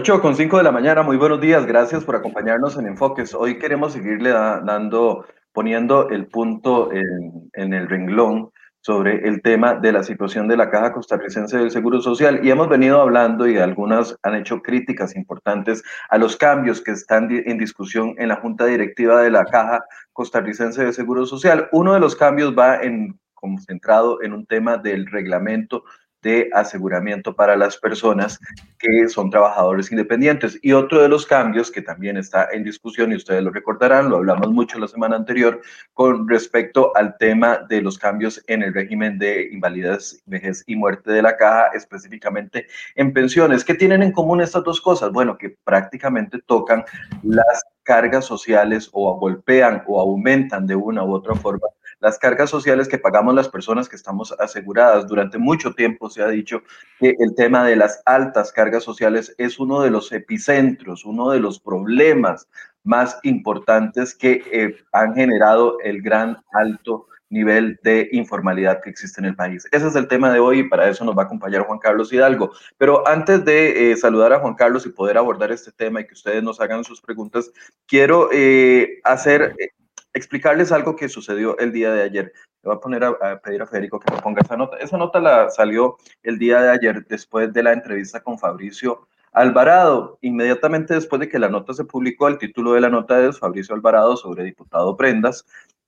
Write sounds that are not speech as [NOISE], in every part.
8 con 5 de la mañana, muy buenos días, gracias por acompañarnos en Enfoques. Hoy queremos seguirle dando, poniendo el punto en, en, el renglón sobre el tema de la situación de la Caja Costarricense del Seguro Social y hemos venido hablando y algunas han hecho críticas importantes a los cambios que están en discusión en la Junta Directiva de la Caja Costarricense del Seguro Social. Uno de los cambios va en concentrado en un tema del reglamento de aseguramiento para las personas que son trabajadores independientes. Y otro de los cambios que también está en discusión, y ustedes lo recordarán, lo hablamos mucho la semana anterior, con respecto al tema de los cambios en el régimen de invalidez, vejez y muerte de la caja, específicamente en pensiones. ¿Qué tienen en común estas dos cosas? Bueno, que prácticamente tocan las cargas sociales o golpean o aumentan de una u otra forma las cargas sociales que pagamos las personas que estamos aseguradas. Durante mucho tiempo se ha dicho que el tema de las altas cargas sociales es uno de los epicentros, uno de los problemas más importantes que eh, han generado el gran alto nivel de informalidad que existe en el país. Ese es el tema de hoy y para eso nos va a acompañar Juan Carlos Hidalgo. Pero antes de eh, saludar a Juan Carlos y poder abordar este tema y que ustedes nos hagan sus preguntas, quiero eh, hacer explicarles algo que sucedió el día de ayer. Le voy a poner a, pedir a Federico que me ponga esa nota. Esa nota la salió el día de ayer después de la entrevista con Fabricio Alvarado. Inmediatamente después de que la nota se publicó, el título de la nota es Fabricio Alvarado sobre diputado Prendas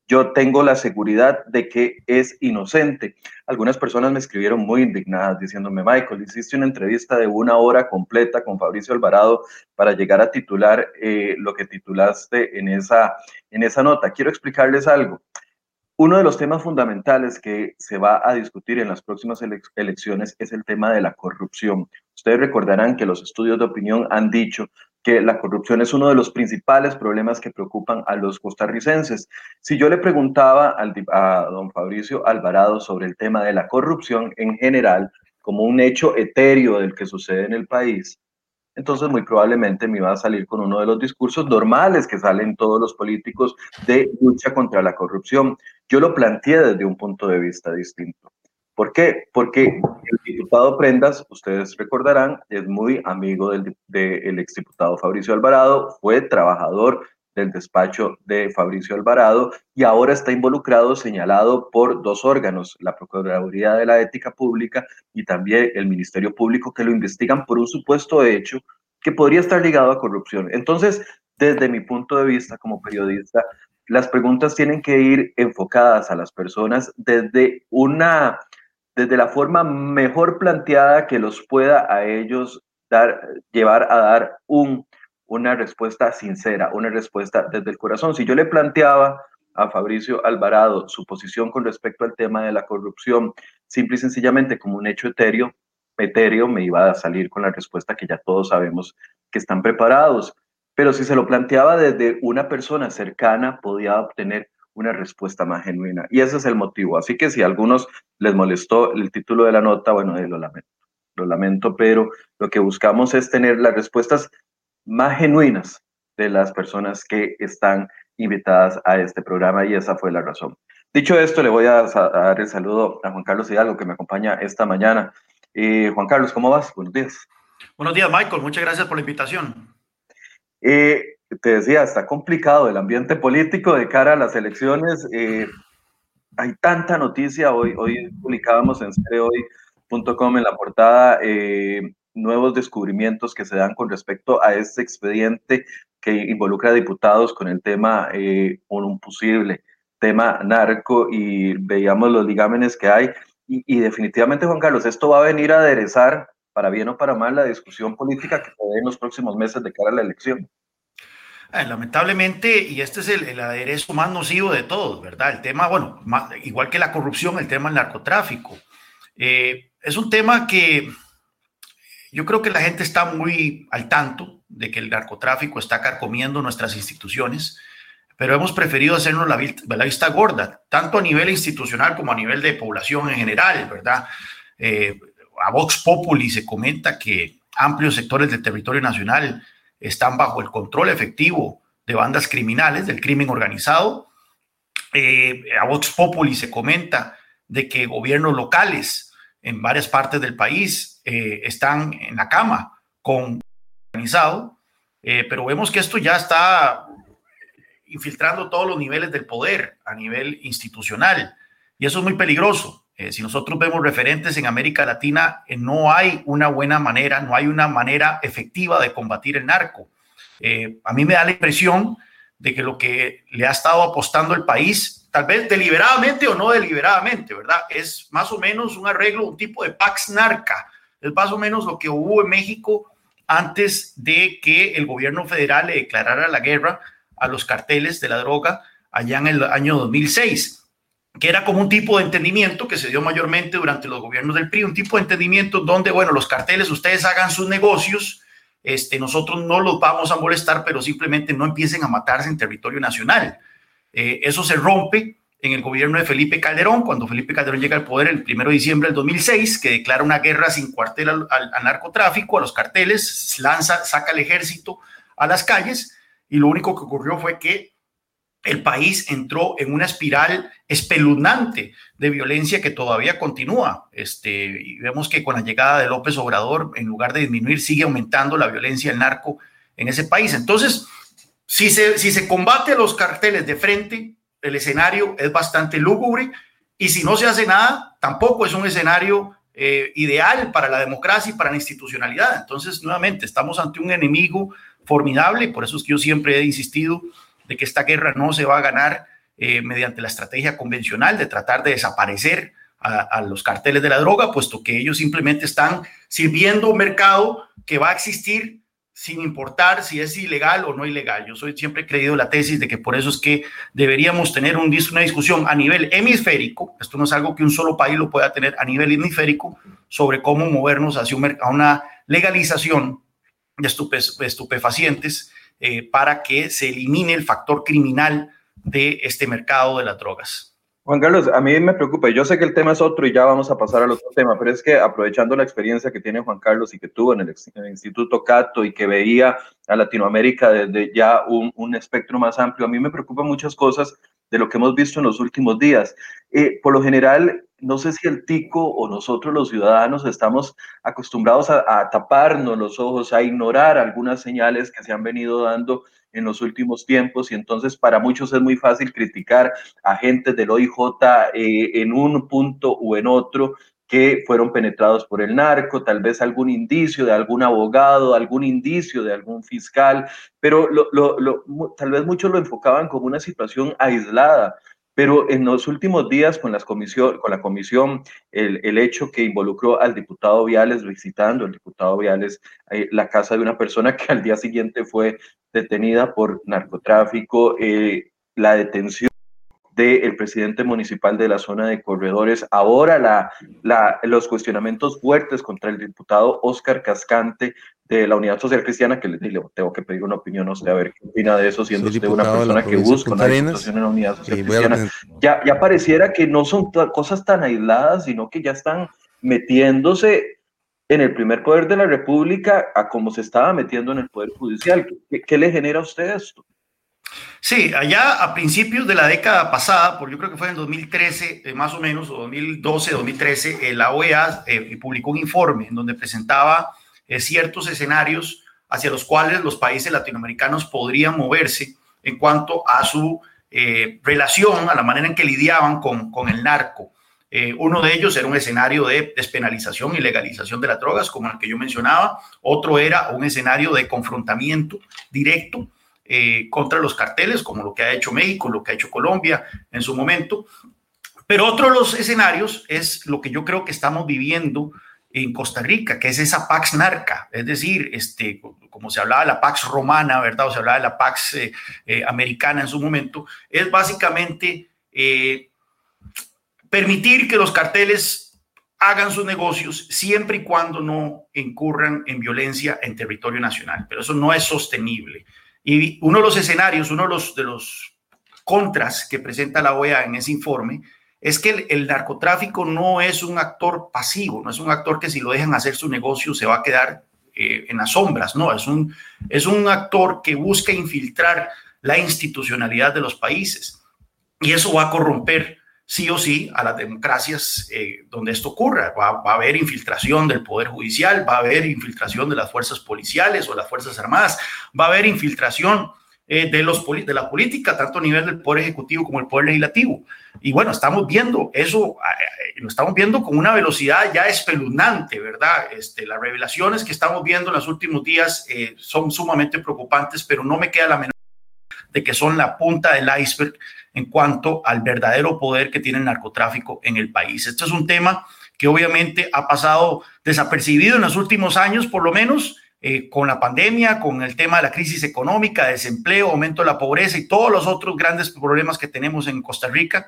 yo tengo la seguridad de que es inocente. Algunas personas me escribieron muy indignadas diciéndome, Michael, hiciste una entrevista de una hora completa con Fabricio Alvarado para llegar a titular eh, lo que titulaste en esa, en esa nota. Quiero explicarles algo. Uno de los temas fundamentales que se va a discutir en las próximas elecciones es el tema de la corrupción. Ustedes recordarán que los estudios de opinión han dicho que la corrupción es uno de los principales problemas que preocupan a los costarricenses. Si yo le preguntaba a don Fabricio Alvarado sobre el tema de la corrupción en general, como un hecho etéreo del que sucede en el país, entonces muy probablemente me iba a salir con uno de los discursos normales que salen todos los políticos de lucha contra la corrupción. Yo lo planteé desde un punto de vista distinto. ¿Por qué? Porque el diputado Prendas, ustedes recordarán, es muy amigo del, del exdiputado Fabricio Alvarado, fue trabajador del despacho de Fabricio Alvarado y ahora está involucrado, señalado por dos órganos, la Procuraduría de la Ética Pública y también el Ministerio Público, que lo investigan por un supuesto hecho que podría estar ligado a corrupción. Entonces, desde mi punto de vista como periodista, las preguntas tienen que ir enfocadas a las personas desde una desde la forma mejor planteada que los pueda a ellos dar, llevar a dar un, una respuesta sincera, una respuesta desde el corazón. Si yo le planteaba a Fabricio Alvarado su posición con respecto al tema de la corrupción, simple y sencillamente como un hecho etéreo, etéreo me iba a salir con la respuesta que ya todos sabemos que están preparados. Pero si se lo planteaba desde una persona cercana, podía obtener una respuesta más genuina. Y ese es el motivo. Así que si algunos les molestó el título de la nota, bueno, lo lamento. Lo lamento, pero lo que buscamos es tener las respuestas más genuinas de las personas que están invitadas a este programa y esa fue la razón. Dicho esto, le voy a, dar el saludo a Juan Carlos Hidalgo que me acompaña esta mañana. Eh, Juan Carlos, ¿cómo vas? Buenos días. Buenos días, Michael. Muchas gracias por la invitación. Eh, te decía, está complicado el ambiente político de cara a las elecciones. Eh, hay tanta noticia. Hoy, hoy publicábamos en cereoy.com en la portada eh, nuevos descubrimientos que se dan con respecto a este expediente que involucra a diputados con el tema, eh, un posible tema narco y veíamos los ligámenes que hay. Y, definitivamente, Juan Carlos, esto va a venir a aderezar, para bien o para mal, la discusión política que se en los próximos meses de cara a la elección. Eh, lamentablemente, y este es el, aderezo más nocivo de todos, ¿verdad? El tema, bueno, igual que la corrupción, el tema del narcotráfico. Eh, es un tema que yo creo que la gente está muy al tanto de que el narcotráfico está carcomiendo nuestras instituciones, pero hemos preferido hacernos la, la vista gorda, tanto a nivel institucional como a nivel de población en general, ¿verdad? Eh, a Vox Populi se comenta que amplios sectores del territorio nacional están bajo el control efectivo de bandas criminales, del crimen organizado. Eh, a Vox Populi se comenta de que gobiernos locales en varias partes del país eh, están en la cama con organizado, eh, pero vemos que esto ya está infiltrando todos los niveles del poder a nivel institucional y eso es muy peligroso. Eh, si nosotros vemos referentes en América Latina, eh, no hay una buena manera, no hay una manera efectiva de combatir el narco. a mí me da la impresión de que lo que le ha estado apostando el país, tal vez deliberadamente o no deliberadamente, ¿verdad? Es más o menos un arreglo, un tipo de Pax Narca. Es más o menos lo que hubo en México antes de que el gobierno federal le declarara la guerra a los carteles de la droga allá en el año 2006, que era como un tipo de entendimiento que se dio mayormente durante los gobiernos del PRI, un tipo de entendimiento donde, bueno, los carteles, ustedes hagan sus negocios, este, nosotros no los vamos a molestar, pero simplemente no empiecen a matarse en territorio nacional. Eh, eso se rompe en el gobierno de Felipe Calderón, cuando Felipe Calderón llega al poder el 1 de diciembre del 2006, que declara una guerra sin cuartel al, al, narcotráfico, a los carteles, lanza, saca el ejército a las calles, y lo único que ocurrió fue que el país entró en una espiral espeluznante de violencia que todavía continúa. Este, y vemos que con la llegada de López Obrador, en lugar de disminuir, sigue aumentando la violencia del narco en ese país. Entonces, si se, si se combate a los carteles de frente, el escenario es bastante lúgubre y si no se hace nada, tampoco es un escenario eh, ideal para la democracia y para la institucionalidad. Entonces, nuevamente, estamos ante un enemigo formidable, por eso es que yo siempre he insistido de que esta guerra no se va a ganar eh, mediante la estrategia convencional de tratar de desaparecer a, los carteles de la droga, puesto que ellos simplemente están sirviendo un mercado que va a existir sin importar si es ilegal o no ilegal. Yo soy siempre he creído la tesis de que por eso es que deberíamos tener un, una discusión a nivel hemisférico, esto no es algo que un solo país lo pueda tener a nivel hemisférico, sobre cómo movernos hacia a una legalización de estupefacientes eh, para que se elimine el factor criminal de este mercado de las drogas. Juan Carlos, a mí me preocupa, yo sé que el tema es otro y ya vamos a pasar al otro tema, pero es que aprovechando la experiencia que tiene Juan Carlos y que tuvo en el, Instituto Cato y que veía a Latinoamérica desde ya un, un, espectro más amplio, a mí me preocupan muchas cosas de lo que hemos visto en los últimos días. Eh, por lo general, no sé si el tico o nosotros los ciudadanos estamos acostumbrados a, taparnos los ojos, a ignorar algunas señales que se han venido dando en los últimos tiempos y entonces para muchos es muy fácil criticar a agentes del OIJ eh, en un punto u en otro que fueron penetrados por el narco, tal vez algún indicio de algún abogado, algún indicio de algún fiscal, pero tal vez muchos lo enfocaban como una situación aislada. Pero en los últimos días, con, las comisión, con la comisión, el, el, hecho que involucró al diputado Viales, visitando el diputado Viales eh, la casa de una persona que al día siguiente fue detenida por narcotráfico, eh, la detención del presidente municipal de la zona de corredores, ahora la, la, los cuestionamientos fuertes contra el diputado Oscar Cascante de la Unidad Social Cristiana, que le, tengo que pedir una opinión a usted a ver qué opina de eso, siendo usted una persona que busca una situación en la Unidad Social Cristiana. Ya, ya pareciera que no son cosas tan aisladas, sino que ya están metiéndose en el primer poder de la República a como se estaba metiendo en el Poder Judicial. ¿Qué, qué le genera a usted esto? Sí, allá a principios de la década pasada, por yo creo que fue en 2013 eh, más o menos, o 2012, 2013, eh, la OEA eh, publicó un informe en donde presentaba ciertos escenarios hacia los cuales los países latinoamericanos podrían moverse en cuanto a su relación, a la manera en que lidiaban con, con el narco. uno de ellos era un escenario de despenalización y legalización de las drogas, como el que yo mencionaba. Otro era un escenario de confrontamiento directo eh, contra los carteles, como lo que ha hecho México, lo que ha hecho Colombia en su momento. Pero otro de los escenarios es lo que yo creo que estamos viviendo en Costa Rica, que es esa Pax Narca, es decir, este, como se hablaba de la Pax Romana, ¿verdad? O se hablaba de la Pax eh, eh, Americana en su momento, es básicamente permitir que los carteles hagan sus negocios siempre y cuando no incurran en violencia en territorio nacional, pero eso no es sostenible. Y uno de los escenarios, uno de los, de los contras que presenta la OEA en ese informe es que el, narcotráfico no es un actor pasivo, no es un actor que si lo dejan hacer su negocio se va a quedar eh, en las sombras, no, es un, es un actor que busca infiltrar la institucionalidad de los países. Y eso va a corromper sí o sí a las democracias eh, donde esto ocurra. Va, a haber infiltración del Poder Judicial, va a haber infiltración de las fuerzas policiales o las Fuerzas Armadas, va a haber infiltración eh, de, los, de la política, tanto a nivel del Poder Ejecutivo como el Poder Legislativo. Y bueno, estamos viendo eso, eh, lo estamos viendo con una velocidad ya espeluznante, ¿verdad? Este, las revelaciones que estamos viendo en los últimos días son sumamente preocupantes, pero no me queda la menor de que son la punta del iceberg en cuanto al verdadero poder que tiene el narcotráfico en el país. Este es un tema que obviamente ha pasado desapercibido en los últimos años, por lo menos, eh, con la pandemia, con el tema de la crisis económica, desempleo, aumento de la pobreza y todos los otros grandes problemas que tenemos en Costa Rica,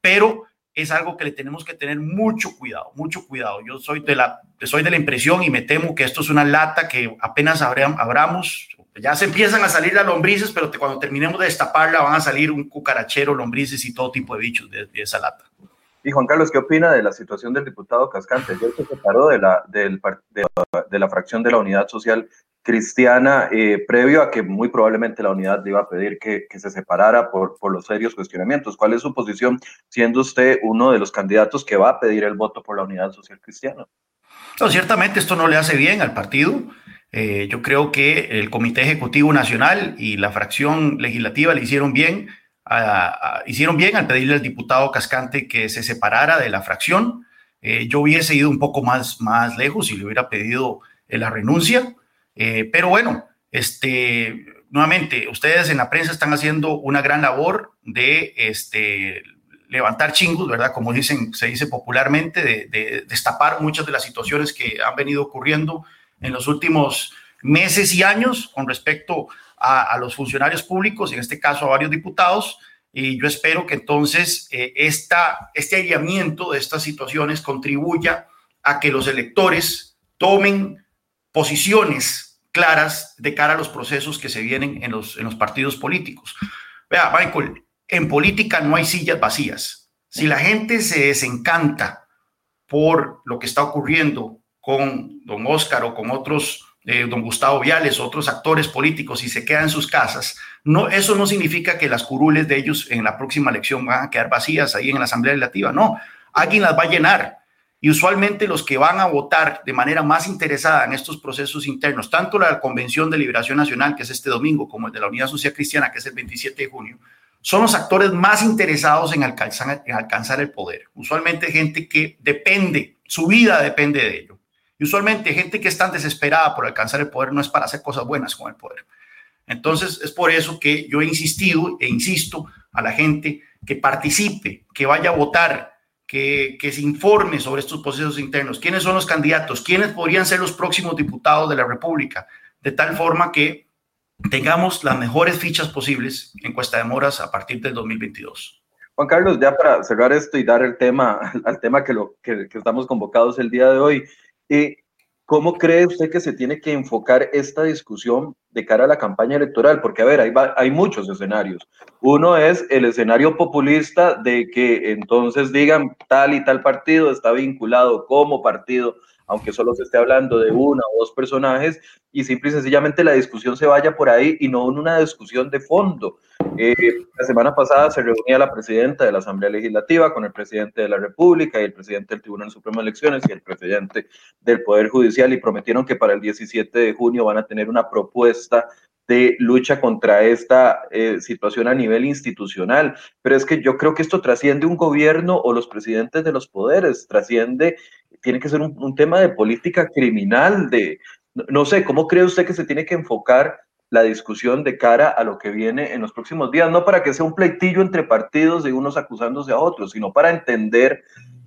pero es algo que le tenemos que tener mucho cuidado, mucho cuidado. Yo soy de la, soy de la impresión y me temo que esto es una lata que apenas abramos, ya se empiezan a salir las lombrices, pero cuando terminemos de destaparla van a salir un cucarachero, lombrices y todo tipo de bichos de, esa lata. Y Juan Carlos, ¿qué opina de la situación del diputado Cascante? Yo se separó de la, de, de la fracción de la Unidad Social Cristiana eh, previo a que muy probablemente la unidad le iba a pedir que, que, se separara por, por los serios cuestionamientos. ¿Cuál es su posición siendo usted uno de los candidatos que va a pedir el voto por la Unidad Social Cristiana? No, ciertamente esto no le hace bien al partido. Eh, yo creo que el Comité Ejecutivo Nacional y la fracción legislativa le hicieron bien, hicieron bien al pedirle al diputado Cascante que se separara de la fracción. Eh, yo hubiese ido un poco más, más lejos y le hubiera pedido eh, la renuncia, pero bueno, este, nuevamente, ustedes en la prensa están haciendo una gran labor de este, levantar chingos, ¿verdad? Como dicen, se dice popularmente, de, de destapar muchas de las situaciones que han venido ocurriendo en los últimos meses y años con respecto a, los funcionarios públicos, en este caso a varios diputados, y yo espero que entonces eh, este aislamiento de estas situaciones contribuya a que los electores tomen posiciones claras de cara a los procesos que se vienen en los, en los partidos políticos. Vea, Michael, en política no hay sillas vacías. Si la gente se desencanta por lo que está ocurriendo con don Oscar o con otros, eh, don Gustavo Viales, otros actores políticos y se quedan en sus casas, no, eso no significa que las curules de ellos en la próxima elección van a quedar vacías ahí en la Asamblea Legislativa, no, alguien las va a llenar. Y usualmente los que van a votar de manera más interesada en estos procesos internos, tanto la Convención de Liberación Nacional, que es este domingo, como el de la Unidad Social Cristiana, que es el 27 de junio, son los actores más interesados en alcanzar el poder. Usualmente gente que depende, su vida depende de ello. Y usualmente gente que es tan desesperada por alcanzar el poder no es para hacer cosas buenas con el poder. Entonces es por eso que yo he insistido e insisto a la gente que participe, que vaya a votar, que, que se informe sobre estos procesos internos, quiénes son los candidatos, quiénes podrían ser los próximos diputados de la República, de tal forma que tengamos las mejores fichas posibles en Cuesta de Moras a partir del 2022. Juan Carlos, ya para cerrar esto y dar el tema al tema que, lo, que, que estamos convocados el día de hoy, eh, ¿Cómo cree usted que se tiene que enfocar esta discusión de cara a la campaña electoral? Porque, a ver, hay, hay muchos escenarios. Uno es el escenario populista de que entonces digan tal y tal partido está vinculado como partido aunque solo se esté hablando de una o dos personajes, y simple y sencillamente la discusión se vaya por ahí y no una discusión de fondo. Eh, la semana pasada se reunía la presidenta de la Asamblea Legislativa con el presidente de la República y el presidente del Tribunal Supremo de Elecciones y el presidente del Poder Judicial y prometieron que para el 17 de junio van a tener una propuesta de lucha contra esta eh, situación a nivel institucional. Pero es que yo creo que esto trasciende un gobierno o los presidentes de los poderes, trasciende tiene que ser un, tema de política criminal, de, no, sé, ¿cómo cree usted que se tiene que enfocar la discusión de cara a lo que viene en los próximos días? No para que sea un pleitillo entre partidos y unos acusándose a otros, sino para entender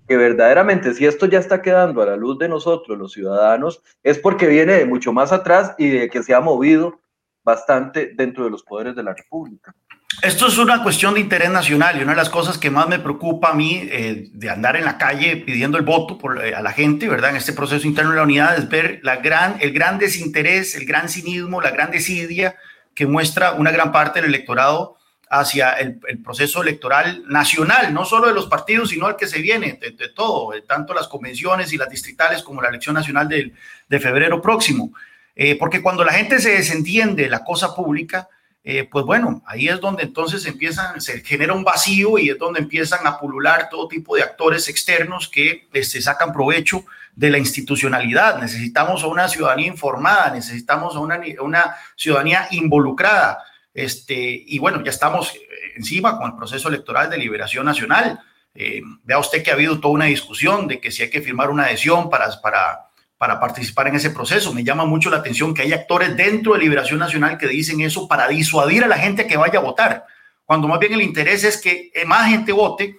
que verdaderamente si esto ya está quedando a la luz de nosotros, los ciudadanos, es porque viene de mucho más atrás y de que se ha movido bastante dentro de los poderes de la República. Esto es una cuestión de interés nacional y una de las cosas que más me preocupa a mí eh, de andar en la calle pidiendo el voto eh, a la gente, ¿verdad? En este proceso interno de la unidad es ver el gran desinterés, el gran cinismo, la gran desidia que muestra una gran parte del electorado hacia el, proceso electoral nacional, no solo de los partidos, sino el que se viene, de, todo, tanto las convenciones y las distritales como la elección nacional de, febrero próximo. Eh, porque cuando la gente se desentiende de la cosa pública, eh, pues bueno, ahí es donde entonces empiezan, se genera un vacío y es donde empiezan a pulular todo tipo de actores externos que este, sacan provecho de la institucionalidad. Necesitamos a una ciudadanía informada, necesitamos a una, una ciudadanía involucrada. Este, y bueno, ya estamos encima con el proceso electoral de liberación nacional. Eh, vea usted que ha habido toda una discusión de que si hay que firmar una adhesión para, para para participar en ese proceso. Me llama mucho la atención que hay actores dentro de Liberación Nacional que dicen eso para disuadir a la gente que vaya a votar, cuando más bien el interés es que más gente vote.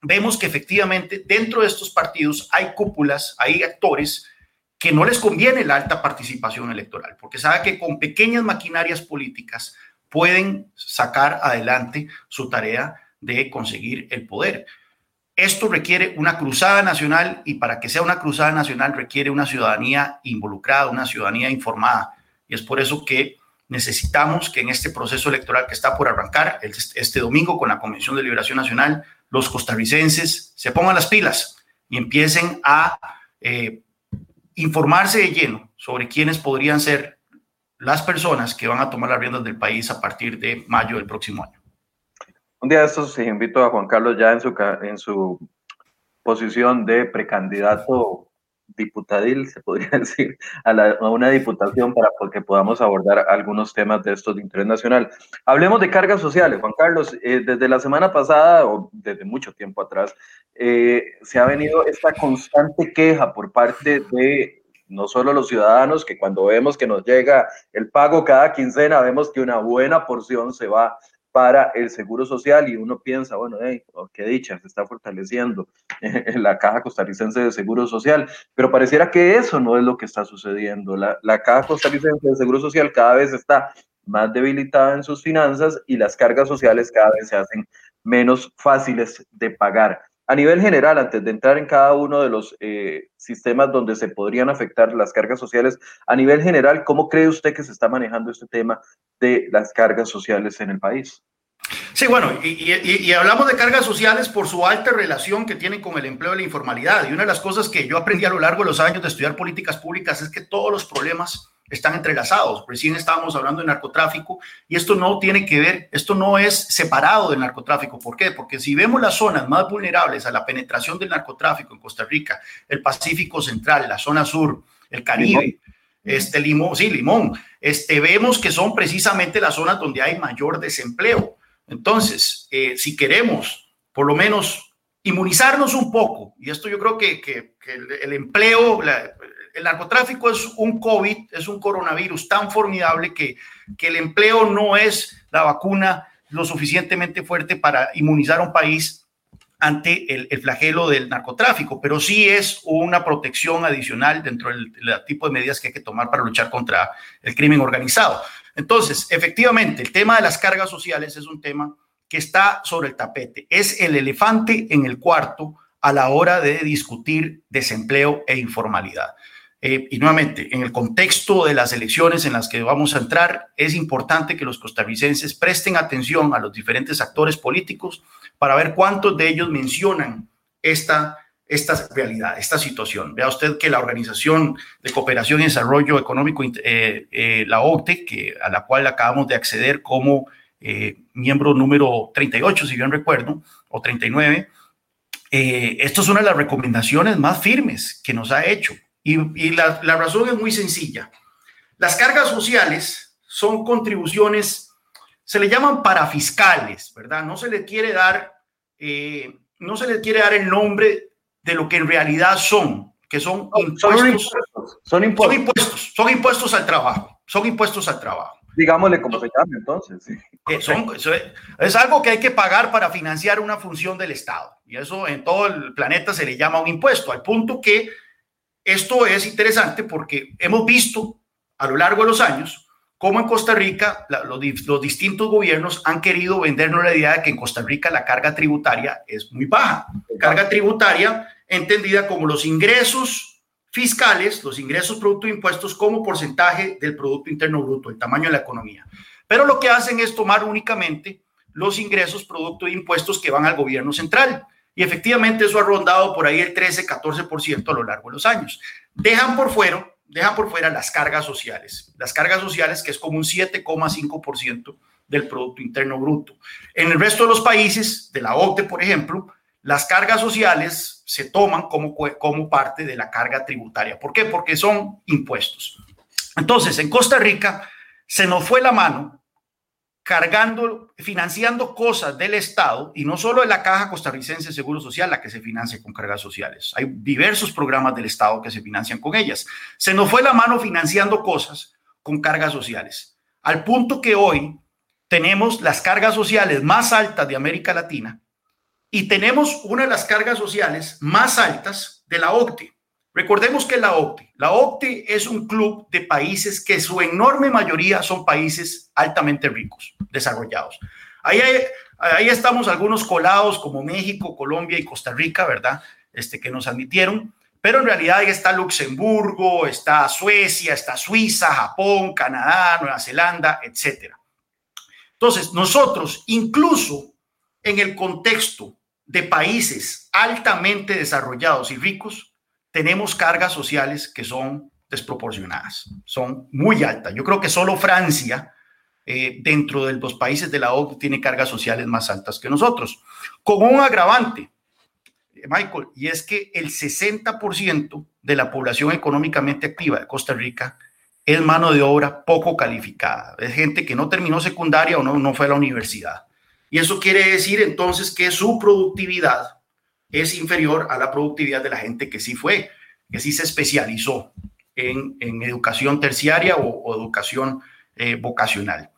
Vemos que efectivamente dentro de estos partidos hay cúpulas, hay actores que no les conviene la alta participación electoral, porque sabe que con pequeñas maquinarias políticas pueden sacar adelante su tarea de conseguir el poder. Esto requiere una cruzada nacional y para que sea una cruzada nacional requiere una ciudadanía involucrada, una ciudadanía informada. Y es por eso que necesitamos que en este proceso electoral que está por arrancar este domingo con la Convención de Liberación Nacional, los costarricenses se pongan las pilas y empiecen a eh, informarse de lleno sobre quiénes podrían ser las personas que van a tomar las riendas del país a partir de mayo del próximo año. Un día de estos invito a Juan Carlos ya en su, en su posición de precandidato diputadil, se podría [LAUGHS] decir, a, una diputación para que podamos abordar algunos temas de estos de interés nacional. Hablemos de cargas sociales, Juan Carlos. Eh, desde la semana pasada, o desde mucho tiempo atrás, eh, se ha venido esta constante queja por parte de no solo los ciudadanos, que cuando vemos que nos llega el pago cada quincena, vemos que una buena porción se va para el seguro social y uno piensa, bueno, hey, oh, qué dicha, se está fortaleciendo [LAUGHS] la caja costarricense de seguro social, pero pareciera que eso no es lo que está sucediendo. La, la caja costarricense de seguro social cada vez está más debilitada en sus finanzas y las cargas sociales cada vez se hacen menos fáciles de pagar. A nivel general, antes de entrar en cada uno de los eh, sistemas donde se podrían afectar las cargas sociales, a nivel general, ¿cómo cree usted que se está manejando este tema de las cargas sociales en el país? Sí, bueno, y, hablamos de cargas sociales por su alta relación que tienen con el empleo y la informalidad. Y una de las cosas que yo aprendí a lo largo de los años de estudiar políticas públicas es que todos los problemas están entrelazados. Recién estábamos hablando de narcotráfico y esto no tiene que ver, esto no es separado del narcotráfico. ¿Por qué? Porque si vemos las zonas más vulnerables a la penetración del narcotráfico en Costa Rica, el Pacífico Central, la zona sur, el Caribe, este Limón, sí, Limón, este, vemos que son precisamente las zonas donde hay mayor desempleo. Entonces, eh, si queremos por lo menos inmunizarnos un poco, y esto yo creo que, que, el, empleo, el narcotráfico es un COVID, es un coronavirus tan formidable que, el empleo no es la vacuna lo suficientemente fuerte para inmunizar a un país ante el, flagelo del narcotráfico, pero sí es una protección adicional dentro del, tipo de medidas que hay que tomar para luchar contra el crimen organizado. Entonces, efectivamente, el tema de las cargas sociales es un tema que está sobre el tapete. Es el elefante en el cuarto a la hora de discutir desempleo e informalidad. Eh, y nuevamente, en el contexto de las elecciones en las que vamos a entrar, es importante que los costarricenses presten atención a los diferentes actores políticos para ver cuántos de ellos mencionan esta, esta realidad, esta situación. Vea usted que la Organización de Cooperación y Desarrollo Económico, eh, eh, la OCTE, que, a la cual acabamos de acceder como miembro número 38, si bien recuerdo, o 39, esto es una de las recomendaciones más firmes que nos ha hecho y, la, razón es muy sencilla. Las cargas sociales son contribuciones, se le llaman parafiscales, ¿verdad? No se le quiere dar, eh, no se le quiere dar el nombre de lo que en realidad son, que son, impuestos, son impuestos. Son impuestos, al trabajo. Son impuestos al trabajo. Digámosle como se llama entonces. es algo que hay que pagar para financiar una función del Estado. Y eso en todo el planeta se le llama un impuesto, al punto que esto es interesante porque hemos visto a lo largo de los años cómo en Costa Rica los, distintos gobiernos han querido vendernos la idea de que en Costa Rica la carga tributaria es muy baja. Carga tributaria entendida como los ingresos fiscales, los ingresos producto de impuestos como porcentaje del Producto Interno Bruto, el tamaño de la economía. Pero lo que hacen es tomar únicamente los ingresos producto de impuestos que van al gobierno central y efectivamente eso ha rondado por ahí el 13-14% a lo largo de los años. Dejan por fuera, dejan por fuera las cargas sociales. Las cargas sociales, que es como un 7,5% del Producto Interno Bruto. En el resto de los países, de la OCDE, por ejemplo, las cargas sociales se toman como, como parte de la carga tributaria. ¿Por qué? Porque son impuestos. Entonces, en Costa Rica se nos fue la mano cargando, financiando cosas del Estado y no solo de la Caja Costarricense de Seguro Social la que se financia con cargas sociales. Hay diversos programas del Estado que se financian con ellas. Se nos fue la mano financiando cosas con cargas sociales, al punto que hoy tenemos las cargas sociales más altas de América Latina y tenemos una de las cargas sociales más altas de la OCDE. Recordemos que la OCDE, la OCDE es un club de países que su enorme mayoría son países altamente ricos, desarrollados. Ahí, ahí estamos algunos colados como México, Colombia y Costa Rica, ¿verdad? Este, que nos admitieron, pero en realidad ahí está Luxemburgo, está Suecia, está Suiza, Japón, Canadá, Nueva Zelanda, etc. Entonces, nosotros, incluso en el contexto de países altamente desarrollados y ricos, tenemos cargas sociales que son desproporcionadas, son muy altas. Yo creo que solo Francia, eh, dentro de los países de la OCDE, tiene cargas sociales más altas que nosotros, con un agravante, eh, Michael, y es que el 60% de la población económicamente activa de Costa Rica es mano de obra poco calificada, es gente que no terminó secundaria o no, no fue a la universidad. Y eso quiere decir entonces que su productividad es inferior a la productividad de la gente que sí fue, que sí se especializó en, educación terciaria o, educación eh, vocacional.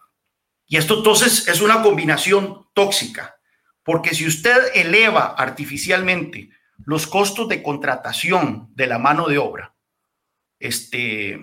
Y esto entonces es una combinación tóxica, porque si usted eleva artificialmente los costos de contratación de la mano de obra, este,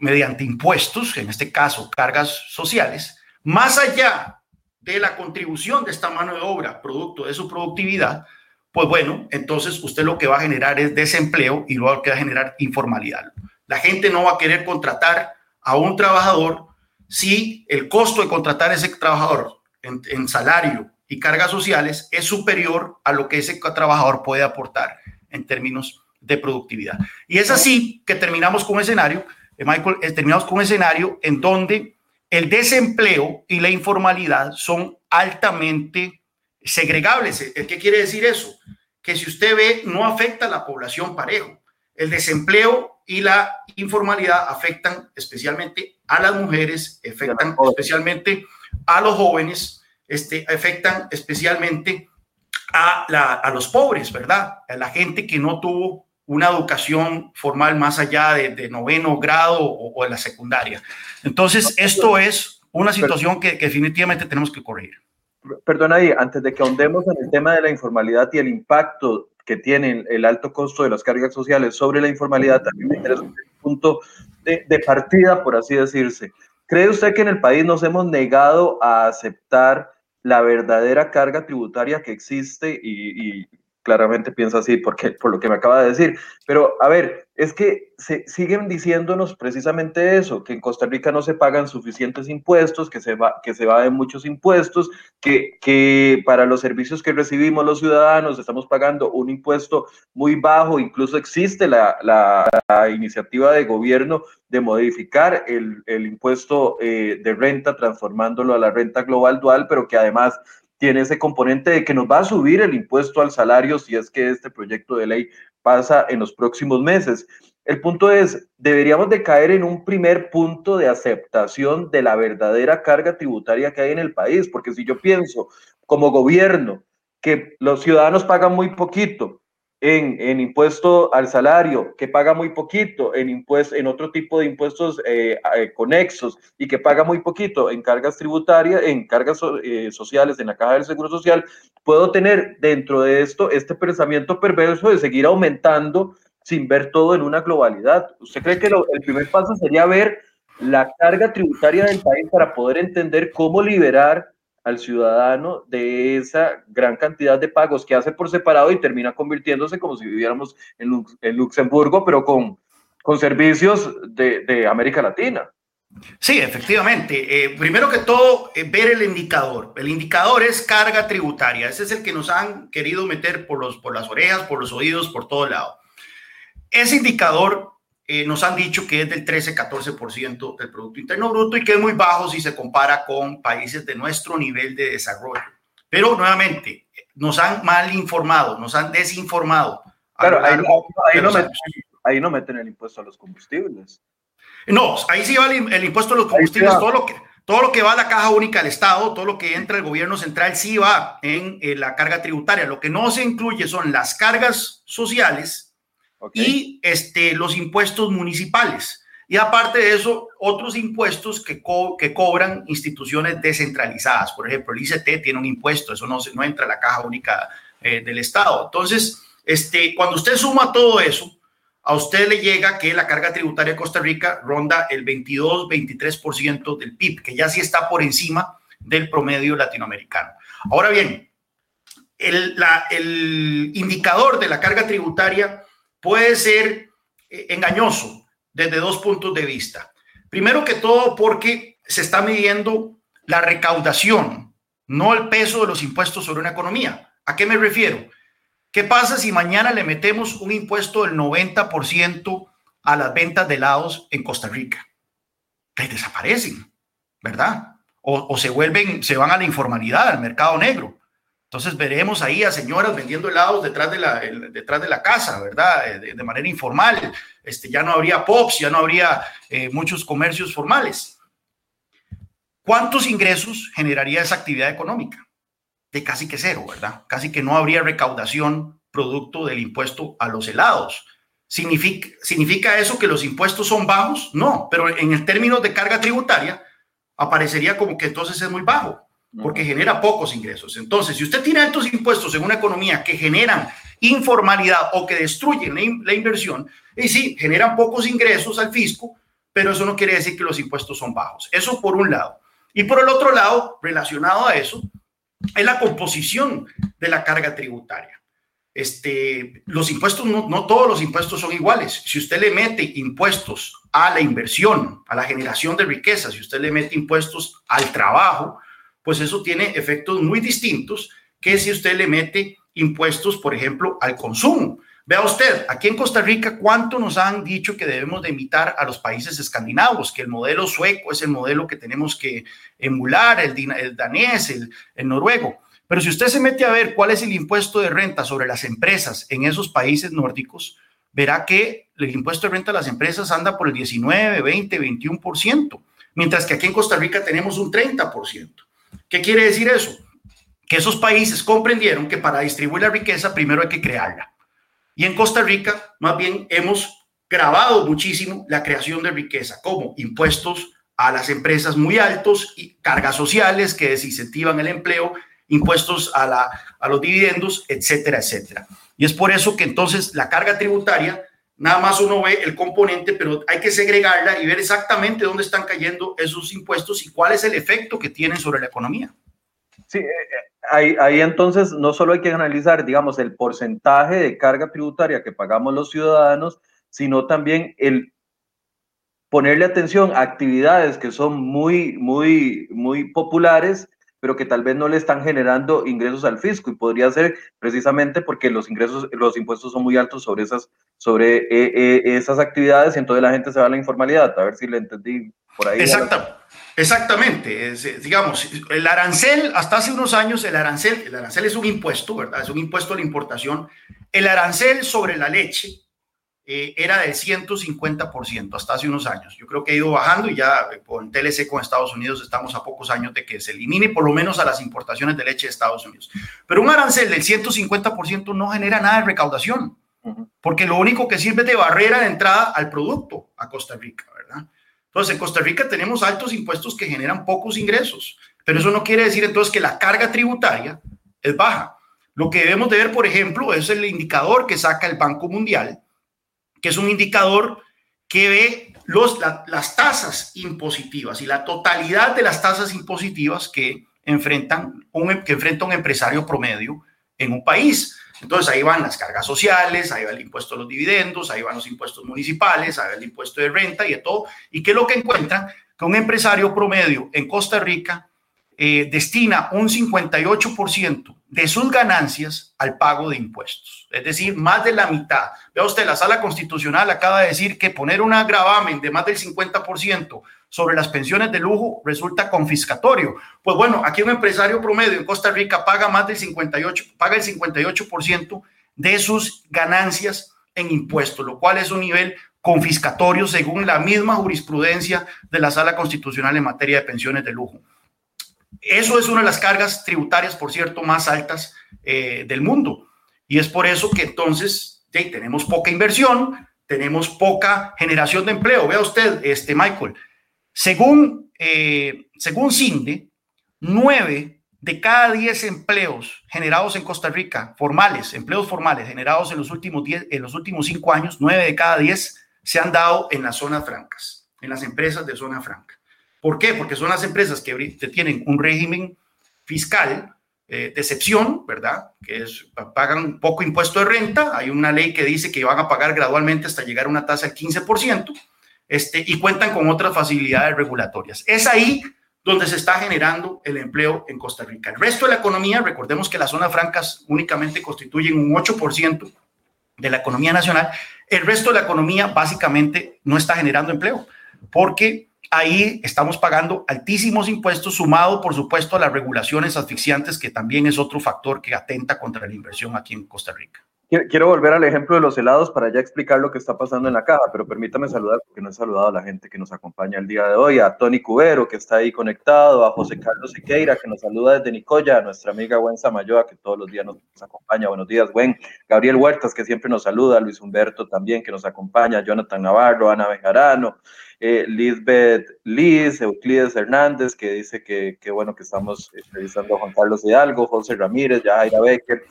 mediante impuestos, en este caso cargas sociales, más allá de la contribución de esta mano de obra, producto de su productividad, pues bueno, entonces usted lo que va a generar es desempleo y luego que va a generar informalidad. La gente no va a querer contratar a un trabajador si el costo de contratar a ese trabajador en, salario y cargas sociales es superior a lo que ese trabajador puede aportar en términos de productividad. Y es así que terminamos con un escenario, eh, Michael, eh, terminamos con un escenario en donde el desempleo y la informalidad son altamente segregables. ¿Qué quiere decir eso? Que si usted ve, no afecta a la población parejo. El desempleo y la informalidad afectan especialmente a las mujeres, afectan especialmente a los jóvenes, este, afectan especialmente a, a los pobres, ¿verdad? A la gente que no tuvo una educación formal más allá de, noveno grado o, de la secundaria. Entonces, esto es una situación que definitivamente tenemos que corregir. Perdona, antes de que ahondemos en el tema de la informalidad y el impacto que tiene el alto costo de las cargas sociales sobre la informalidad, también me interesa un punto de, partida, por así decirse. ¿Cree usted que en el país nos hemos negado a aceptar la verdadera carga tributaria que existe y claramente piensa así porque, por lo que me acaba de decir. Pero, a ver, es que se siguen diciéndonos precisamente eso, que en Costa Rica no se pagan suficientes impuestos, que se va, que se va de muchos impuestos, que, que para los servicios que recibimos los ciudadanos estamos pagando un impuesto muy bajo, incluso existe la, la, iniciativa de gobierno de modificar el, el impuesto eh, de renta, transformándolo a la renta global dual, pero que además tiene ese componente de que nos va a subir el impuesto al salario si es que este proyecto de ley pasa en los próximos meses. El punto es, deberíamos de caer en un primer punto de aceptación de la verdadera carga tributaria que hay en el país, porque si yo pienso como gobierno que los ciudadanos pagan muy poquito, en, impuesto al salario, que paga muy poquito, en, impuesto, en otro tipo de impuestos eh, eh, conexos y que paga muy poquito en cargas tributarias, en cargas eh, sociales, en la caja del Seguro Social, puedo tener dentro de esto este pensamiento perverso de seguir aumentando sin ver todo en una globalidad. ¿Usted cree que el primer paso sería ver la carga tributaria del país para poder entender cómo liberar al ciudadano de esa gran cantidad de pagos que hace por separado y termina convirtiéndose como si viviéramos en, Luxemburgo, pero con, con servicios de, América Latina. Sí, efectivamente. Eh, primero que todo, eh, ver el indicador. El indicador es carga tributaria. Ese es el que nos han querido meter por, los, por las orejas, por los oídos, por todo lado. Ese indicador eh, nos han dicho que es del 13-14% del Producto Interno Bruto y que es muy bajo si se compara con países de nuestro nivel de desarrollo. Pero nuevamente, nos han mal informado, nos han desinformado. Claro, ahí, no meten, ahí, no meten, el impuesto a los combustibles. No, ahí sí va el, impuesto a los combustibles, todo lo, que, todo lo que va a la caja única del Estado, todo lo que entra el gobierno central sí va en, la carga tributaria. Lo que no se incluye son las cargas sociales y este, los impuestos municipales. Y aparte de eso, otros impuestos que, que cobran instituciones descentralizadas. Por ejemplo, el ICT tiene un impuesto, eso no, no entra a la caja única eh, del Estado. Entonces, este, cuando usted suma todo eso, a usted le llega que la carga tributaria de Costa Rica ronda el 22-23% del PIB, que ya sí está por encima del promedio latinoamericano. Ahora bien, el, el indicador de la carga tributaria puede ser eh, engañoso desde dos puntos de vista. Primero que todo porque se está midiendo la recaudación, no el peso de los impuestos sobre una economía. ¿A qué me refiero? ¿Qué pasa si mañana le metemos un impuesto del 90% a las ventas de helados en Costa Rica? Que desaparecen, ¿verdad? O, se vuelven, se van a la informalidad, al mercado negro. Entonces veremos ahí a señoras vendiendo helados detrás de la, detrás de la casa, ¿verdad? De, manera informal. Este, ya no habría POPs, ya no habría eh, muchos comercios formales. ¿Cuántos ingresos generaría esa actividad económica? de casi que cero, ¿verdad? Casi que no habría recaudación producto del impuesto a los helados. ¿Significa, ¿Significa eso que los impuestos son bajos? No, pero en el término de carga tributaria aparecería como que entonces es muy bajo, porque genera pocos ingresos. Entonces, si usted tiene altos impuestos en una economía que generan informalidad o que destruyen la, inversión, y sí, generan pocos ingresos al fisco, pero eso no quiere decir que los impuestos son bajos. Eso por un lado. Y por el otro lado, relacionado a eso, es la composición de la carga tributaria. Este, los impuestos, no, no, todos los impuestos son iguales. Si usted le mete impuestos a la inversión, a la generación de riqueza, si usted le mete impuestos al trabajo, pues eso tiene efectos muy distintos que si usted le mete impuestos, por ejemplo, al consumo. Vea usted, aquí en Costa Rica, ¿cuánto nos han dicho que debemos de imitar a los países escandinavos? Que el modelo sueco es el modelo que tenemos que emular, el, danés, el, el noruego. Pero si usted se mete a ver cuál es el impuesto de renta sobre las empresas en esos países nórdicos, verá que el impuesto de renta a las empresas anda por el 19, 20, 21%, mientras que aquí en Costa Rica tenemos un 30%. ¿Qué quiere decir eso? Que esos países comprendieron que para distribuir la riqueza primero hay que crearla. Y en Costa Rica, más bien, hemos grabado muchísimo la creación de riqueza, como impuestos a las empresas muy altos y cargas sociales que desincentivan el empleo, impuestos a, la, a los dividendos, etcétera, etcétera. Y es por eso que entonces la carga tributaria, nada más uno ve el componente, pero hay que segregarla y ver exactamente dónde están cayendo esos impuestos y cuál es el efecto que tienen sobre la economía. Sí, eh, eh, ahí, entonces no solo hay que analizar, digamos, el porcentaje de carga tributaria que pagamos los ciudadanos, sino también el ponerle atención a actividades que son muy, muy, muy populares, pero que tal vez no le están generando ingresos al fisco y podría ser precisamente porque los ingresos, los impuestos son muy altos sobre esas, sobre eh, eh, esas actividades y entonces la gente se va a la informalidad. A ver si le entendí por ahí. Exacto. Exactamente, es, digamos, el arancel, hasta hace unos años, el arancel, el arancel es un impuesto, ¿verdad? Es un impuesto a la importación. El arancel sobre la leche eh, era del 150% hasta hace unos años. Yo creo que ha ido bajando y ya eh, con TLC con Estados Unidos estamos a pocos años de que se elimine por lo menos a las importaciones de leche de Estados Unidos. Pero un arancel del 150% no genera nada de recaudación, porque lo único que sirve de barrera de entrada al producto a Costa Rica, ¿verdad? Entonces, en Costa Rica tenemos altos impuestos que generan pocos ingresos, pero eso no quiere decir entonces que la carga tributaria es baja. Lo que debemos de ver, por ejemplo, es el indicador que saca el Banco Mundial, que es un indicador que ve los, las tasas impositivas y la totalidad de las tasas impositivas que, enfrentan un, que enfrenta un empresario promedio en un país. Entonces ahí van las cargas sociales, ahí va el impuesto a los dividendos, ahí van los impuestos municipales, ahí va el impuesto de renta y de todo. ¿Y qué es lo que encuentran? Que un empresario promedio en Costa Rica eh, destina un 58% de sus ganancias al pago de impuestos. Es decir, más de la mitad. Vea usted, la sala constitucional acaba de decir que poner un gravamen de más del 50% sobre las pensiones de lujo resulta confiscatorio. Pues bueno, aquí un empresario promedio en Costa Rica paga más del 58, paga el 58% de sus ganancias en impuestos, lo cual es un nivel confiscatorio según la misma jurisprudencia de la Sala Constitucional en materia de pensiones de lujo. Eso es una de las cargas tributarias, por cierto, más altas eh, del mundo. Y es por eso que entonces tenemos poca inversión, tenemos poca generación de empleo. Vea usted, este Michael, según, eh, según CINDE, nueve de cada diez empleos generados en Costa Rica, formales, empleos formales generados en los últimos, diez, en los últimos cinco años, nueve de cada diez se han dado en las zonas francas, en las empresas de zona franca. ¿Por qué? Porque son las empresas que tienen un régimen fiscal eh, de excepción, ¿verdad? Que es, pagan poco impuesto de renta. Hay una ley que dice que van a pagar gradualmente hasta llegar a una tasa del 15%, este, y cuentan con otras facilidades regulatorias. Es ahí donde se está generando el empleo en Costa Rica. El resto de la economía, recordemos que las zonas francas únicamente constituyen un 8% de la economía nacional, el resto de la economía básicamente no está generando empleo, porque ahí estamos pagando altísimos impuestos, sumado, por supuesto, a las regulaciones asfixiantes, que también es otro factor que atenta contra la inversión aquí en Costa Rica. Quiero volver al ejemplo de los helados para ya explicar lo que está pasando en la caja, pero permítame saludar, porque no he saludado a la gente que nos acompaña el día de hoy, a Tony Cubero, que está ahí conectado, a José Carlos Siqueira, que nos saluda desde Nicoya, a nuestra amiga Gwen Samayoa, que todos los días nos acompaña. Buenos días, Gwen. Gabriel Huertas, que siempre nos saluda, Luis Humberto también, que nos acompaña, Jonathan Navarro, Ana Bejarano, eh, Lisbeth Liz, Euclides Hernández, que dice que, que bueno que estamos entrevistando a Juan Carlos Hidalgo, José Ramírez, Yajaira Becker,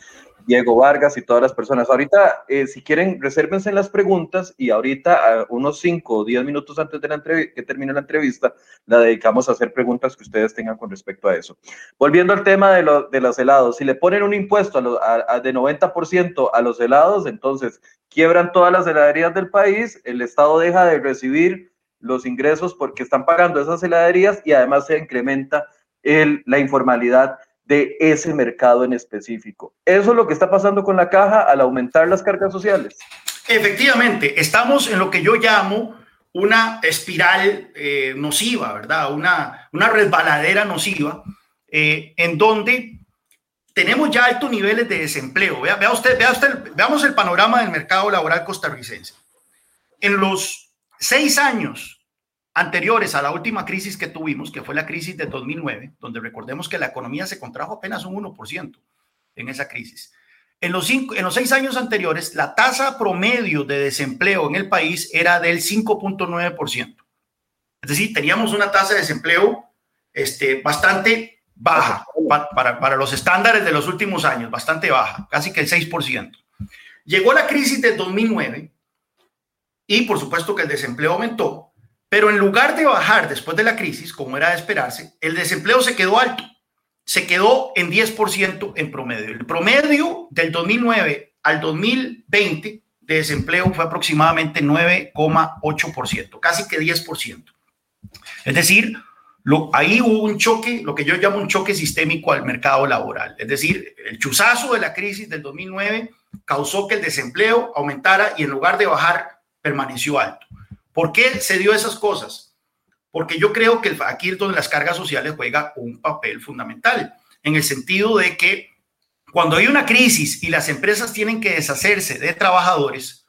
Diego Vargas y todas las personas. Ahorita, eh, si quieren, resérvense las preguntas y ahorita, unos 5 o 10 minutos antes de la que termine la entrevista, la dedicamos a hacer preguntas que ustedes tengan con respecto a eso. Volviendo al tema de, de los helados, si le ponen un impuesto a de 90% a los helados, entonces quiebran todas las heladerías del país, el Estado deja de recibir los ingresos porque están pagando esas heladerías y además se incrementa el, la informalidad de ese mercado en específico. Eso es lo que está pasando con la caja al aumentar las cargas sociales. Efectivamente, estamos en lo que yo llamo una espiral eh, nociva, ¿verdad? Una, una resbaladera nociva, eh, en donde tenemos ya altos niveles de desempleo. Vea, vea, usted, vea usted, veamos el panorama del mercado laboral costarricense. En los seis años anteriores a la última crisis que tuvimos, que fue la crisis de 2009, donde recordemos que la economía se contrajo apenas un 1% en esa crisis. En los, cinco, en los seis años anteriores, la tasa promedio de desempleo en el país era del 5.9%. Es decir, teníamos una tasa de desempleo este, bastante baja para, para, los estándares de los últimos años, bastante baja, casi que el 6%. Llegó la crisis de 2009 y por supuesto que el desempleo aumentó pero en lugar de bajar después de la crisis, como era de esperarse, el desempleo se quedó alto. Se quedó en 10% en promedio. El promedio del 2009 al 2020 de desempleo fue aproximadamente 9,8%, casi que 10%. Es decir, ahí hubo un choque, lo que yo llamo un choque sistémico al mercado laboral. Es decir, el chuzazo de la crisis del 2009 causó que el desempleo aumentara y en lugar de bajar, permaneció alto. ¿Por qué se dio esas cosas? Porque yo creo que aquí es donde las cargas sociales juega un papel fundamental, en el sentido de que cuando hay una crisis y las empresas tienen que deshacerse de trabajadores,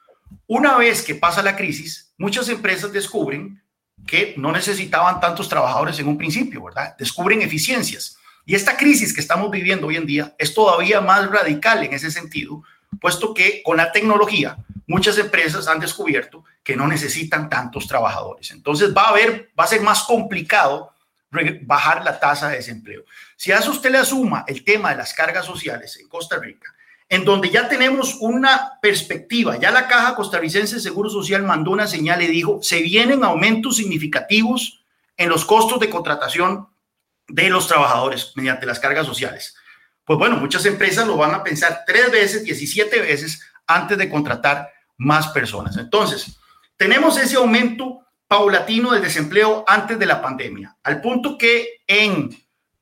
una vez que pasa la crisis, muchas empresas descubren que no necesitaban tantos trabajadores en un principio, ¿verdad? Descubren eficiencias. Y esta crisis que estamos viviendo hoy en día es todavía más radical en ese sentido, puesto que con la tecnología muchas empresas han descubierto que no necesitan tantos trabajadores. Entonces va a haber, va a ser más complicado bajar la tasa de desempleo. Si a eso usted le suma el tema de las cargas sociales en Costa Rica, en donde ya tenemos una perspectiva, ya la Caja Costarricense de Seguro Social mandó una señal y dijo, se vienen aumentos significativos en los costos de contratación de los trabajadores mediante las cargas sociales. Pues bueno, muchas empresas lo van a pensar tres veces, 17 veces antes de contratar más personas. Entonces, tenemos ese aumento paulatino del desempleo antes de la pandemia, al punto que en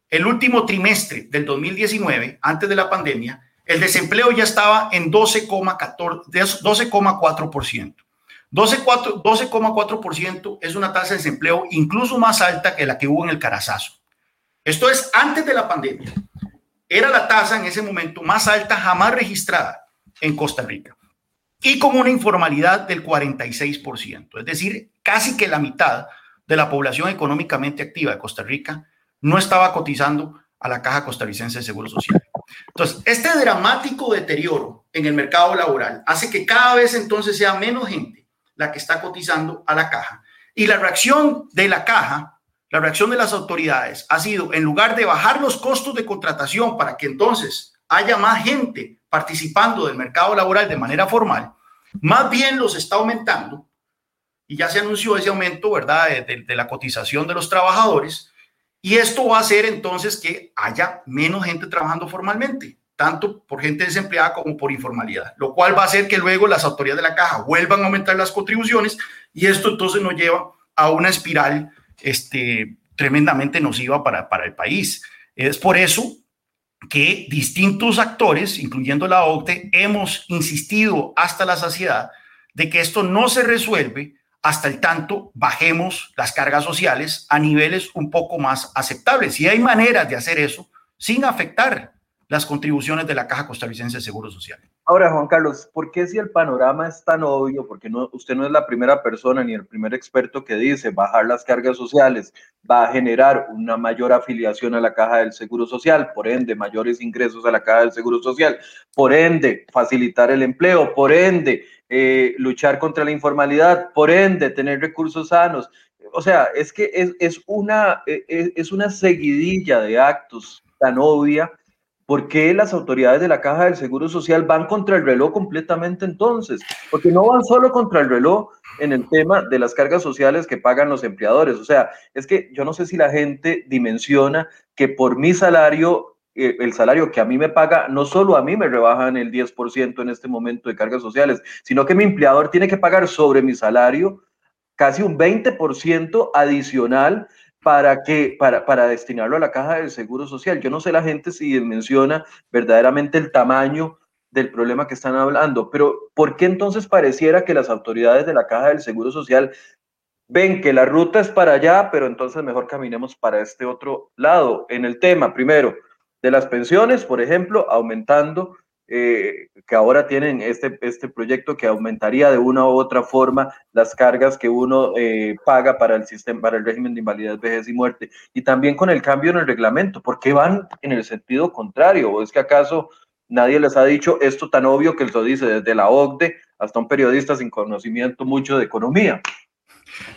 el último trimestre del 2019, antes de la pandemia, el desempleo ya estaba en 12,4%. 12,4% es una tasa de desempleo incluso más alta que la que hubo en el Carazazo. Esto es antes de la pandemia. Era la tasa en ese momento más alta jamás registrada en Costa Rica y con una informalidad del 46%. Es decir, casi que la mitad de la población económicamente activa de Costa Rica no estaba cotizando a la Caja Costarricense de Seguro Social. Entonces, este dramático deterioro en el mercado laboral hace que cada vez entonces sea menos gente la que está cotizando a la caja. Y la reacción de la caja, la reacción de las autoridades ha sido, en lugar de bajar los costos de contratación para que entonces haya más gente participando del mercado laboral de manera formal, más bien los está aumentando. Y ya se anunció ese aumento, ¿verdad?, de, la cotización de los trabajadores y esto va a hacer entonces que haya menos gente trabajando formalmente, tanto por gente desempleada como por informalidad, lo cual va a hacer que luego las autoridades de la caja vuelvan a aumentar las contribuciones y esto entonces nos lleva a una espiral este, tremendamente nociva para, para el país. Es por eso que distintos actores, incluyendo la OCDE, hemos insistido hasta la saciedad de que esto no se resuelve hasta el tanto bajemos las cargas sociales a niveles un poco más aceptables. Y hay maneras de hacer eso sin afectar las contribuciones de la Caja Costarricense de Seguro Social. Ahora, Juan Carlos, ¿por qué si el panorama es tan obvio? Porque no, usted no es la primera persona ni el primer experto que dice bajar las cargas sociales va a generar una mayor afiliación a la Caja del Seguro Social, por ende, mayores ingresos a la Caja del Seguro Social, por ende, facilitar el empleo, por ende, eh, luchar contra la informalidad, por ende, tener recursos sanos. O sea, es que es, una, e, e, es, una seguidilla de actos tan obvia. ¿Por qué las autoridades de la Caja del Seguro Social van contra el reloj completamente entonces? Porque no van solo contra el reloj en el tema de las cargas sociales que pagan los empleadores. O sea, es que yo no sé si la gente dimensiona que por mi salario eh, el salario que a mí me paga, no solo a mí me rebajan el 10% en este momento de cargas sociales, sino que mi empleador tiene que pagar sobre mi salario casi un 20% adicional para, que, para, para destinarlo a la caja del Seguro Social. Yo no sé la gente si menciona verdaderamente el tamaño del problema que están hablando, pero ¿por qué entonces pareciera que las autoridades de la caja del Seguro Social ven que la ruta es para allá, pero entonces mejor caminemos para este otro lado en el tema? Primero, de las pensiones, por ejemplo, aumentando, eh, que ahora tienen este, este proyecto que aumentaría de una u otra forma las cargas que uno eh, paga para el sistema, para el régimen de invalidez, vejez y muerte, y también con el cambio en el reglamento, ¿por qué van en el sentido contrario? ¿O es que acaso nadie les ha dicho esto tan obvio que lo dice desde la OCDE hasta un periodista sin conocimiento mucho de economía?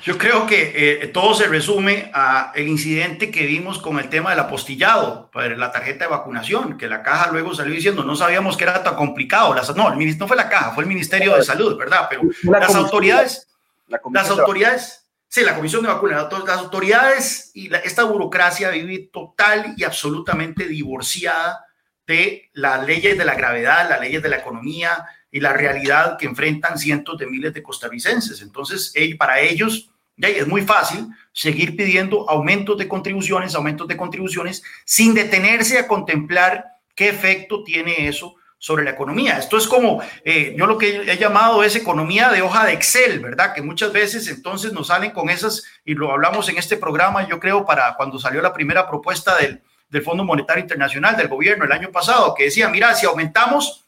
Yo creo que eh, todo se resume a el incidente que vimos con el tema del apostillado, para la tarjeta de vacunación, que la caja luego salió diciendo no sabíamos que era tan complicado. Las, no, el, no fue la caja, fue el Ministerio de Salud, ¿verdad? Pero las autoridades, las autoridades, sí, la Comisión de Vacunación, las autoridades y esta burocracia vive total y absolutamente divorciada de las leyes de la gravedad, las leyes de la economía, y la realidad que enfrentan cientos de miles de costarricenses. Entonces, para ellos es muy fácil seguir pidiendo aumentos de contribuciones, aumentos de contribuciones, sin detenerse a contemplar qué efecto tiene eso sobre la economía. Esto es como, eh, yo lo que he llamado es economía de hoja de Excel, ¿verdad? Que muchas veces entonces nos salen con esas, y lo hablamos en este programa, yo creo, para cuando salió la primera propuesta del, del Fondo Monetario Internacional, del gobierno el año pasado, que decía, mira, si aumentamos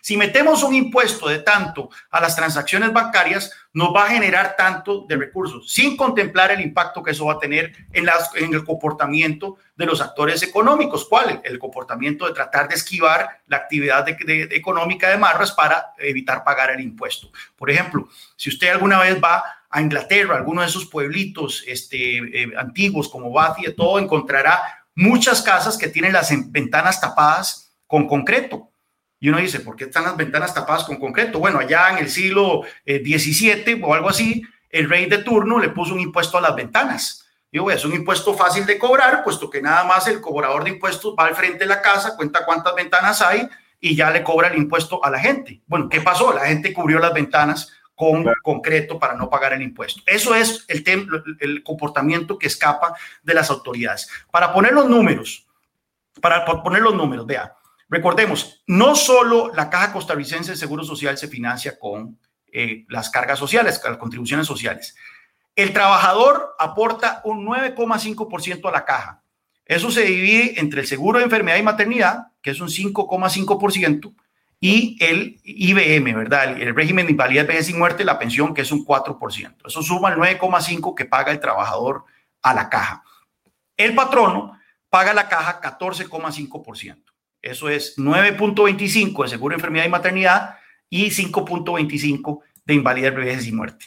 si metemos un impuesto de tanto a las transacciones bancarias, nos va a generar tanto de recursos, sin contemplar el impacto que eso va a tener en, las, en el comportamiento de los actores económicos. ¿Cuál? El comportamiento de tratar de esquivar la actividad económica de Marras para evitar pagar el impuesto. Por ejemplo, si usted alguna vez va a Inglaterra, alguno de esos pueblitos este, eh, antiguos como Bath y todo, encontrará muchas casas que tienen las ventanas tapadas con concreto y uno dice, ¿por qué están las ventanas tapadas con concreto? Bueno, allá en el siglo XVII eh, o algo así, el rey de turno le puso un impuesto a las ventanas. Digo, es un impuesto fácil de cobrar, puesto que nada más el cobrador de impuestos va al frente de la casa, cuenta cuántas ventanas hay y ya le cobra el impuesto a la gente. Bueno, ¿qué pasó? La gente cubrió las ventanas con concreto para no pagar el impuesto. Eso es el, el comportamiento que escapa de las autoridades. Para poner los números, para poner los números, vea, recordemos, no solo la Caja Costarricense de Seguro Social se financia con eh, las cargas sociales, las contribuciones sociales. El trabajador aporta un 9,5% a la caja. Eso se divide entre el seguro de enfermedad y maternidad, que es un 5,5%, y el IBM, ¿verdad? El, régimen de invalidez, vejez y muerte, la pensión, que es un 4%. Eso suma el 9,5% que paga el trabajador a la caja. El patrono paga la caja 14,5%. Eso es 9.25 de seguro de enfermedad y maternidad y 5.25 de invalidez, vejez y muerte.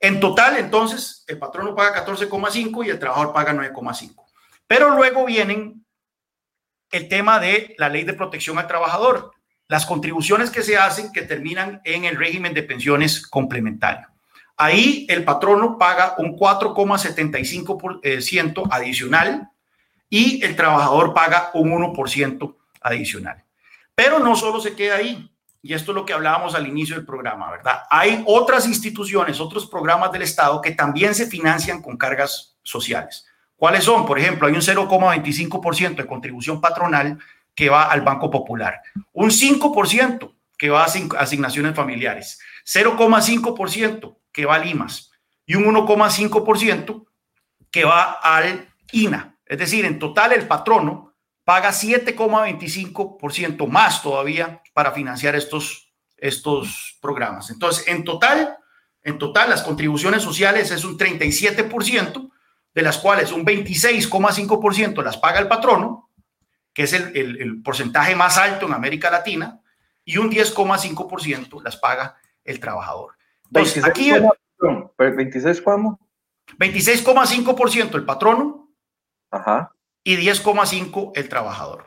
En total, entonces, el patrono paga 14,5 y el trabajador paga 9,5. Pero luego vienen el tema de la ley de protección al trabajador las contribuciones que se hacen que terminan en el régimen de pensiones complementario. Ahí el patrono paga un 4,75% adicional y el trabajador paga un 1% adicional. Pero no solo se queda ahí, y esto es lo que hablábamos al inicio del programa, ¿verdad? Hay otras instituciones, otros programas del Estado que también se financian con cargas sociales. ¿Cuáles son? Por ejemplo, hay un 0,25% de contribución patronal que va al Banco Popular, un 5% que va a asignaciones familiares, 0,5% que va a Limas y un 1,5% que va al INA. Es decir, en total el patrono paga 7,25% más todavía para financiar estos, estos programas. Entonces, en total, en total las contribuciones sociales es un 37%, de las cuales un 26,5% las paga el patrono que es el, porcentaje más alto en América Latina, y un 10,5% las paga el trabajador. Entonces, aquí... 26 cómo? 26,5% el patrono Ajá. Y 10,5% el trabajador.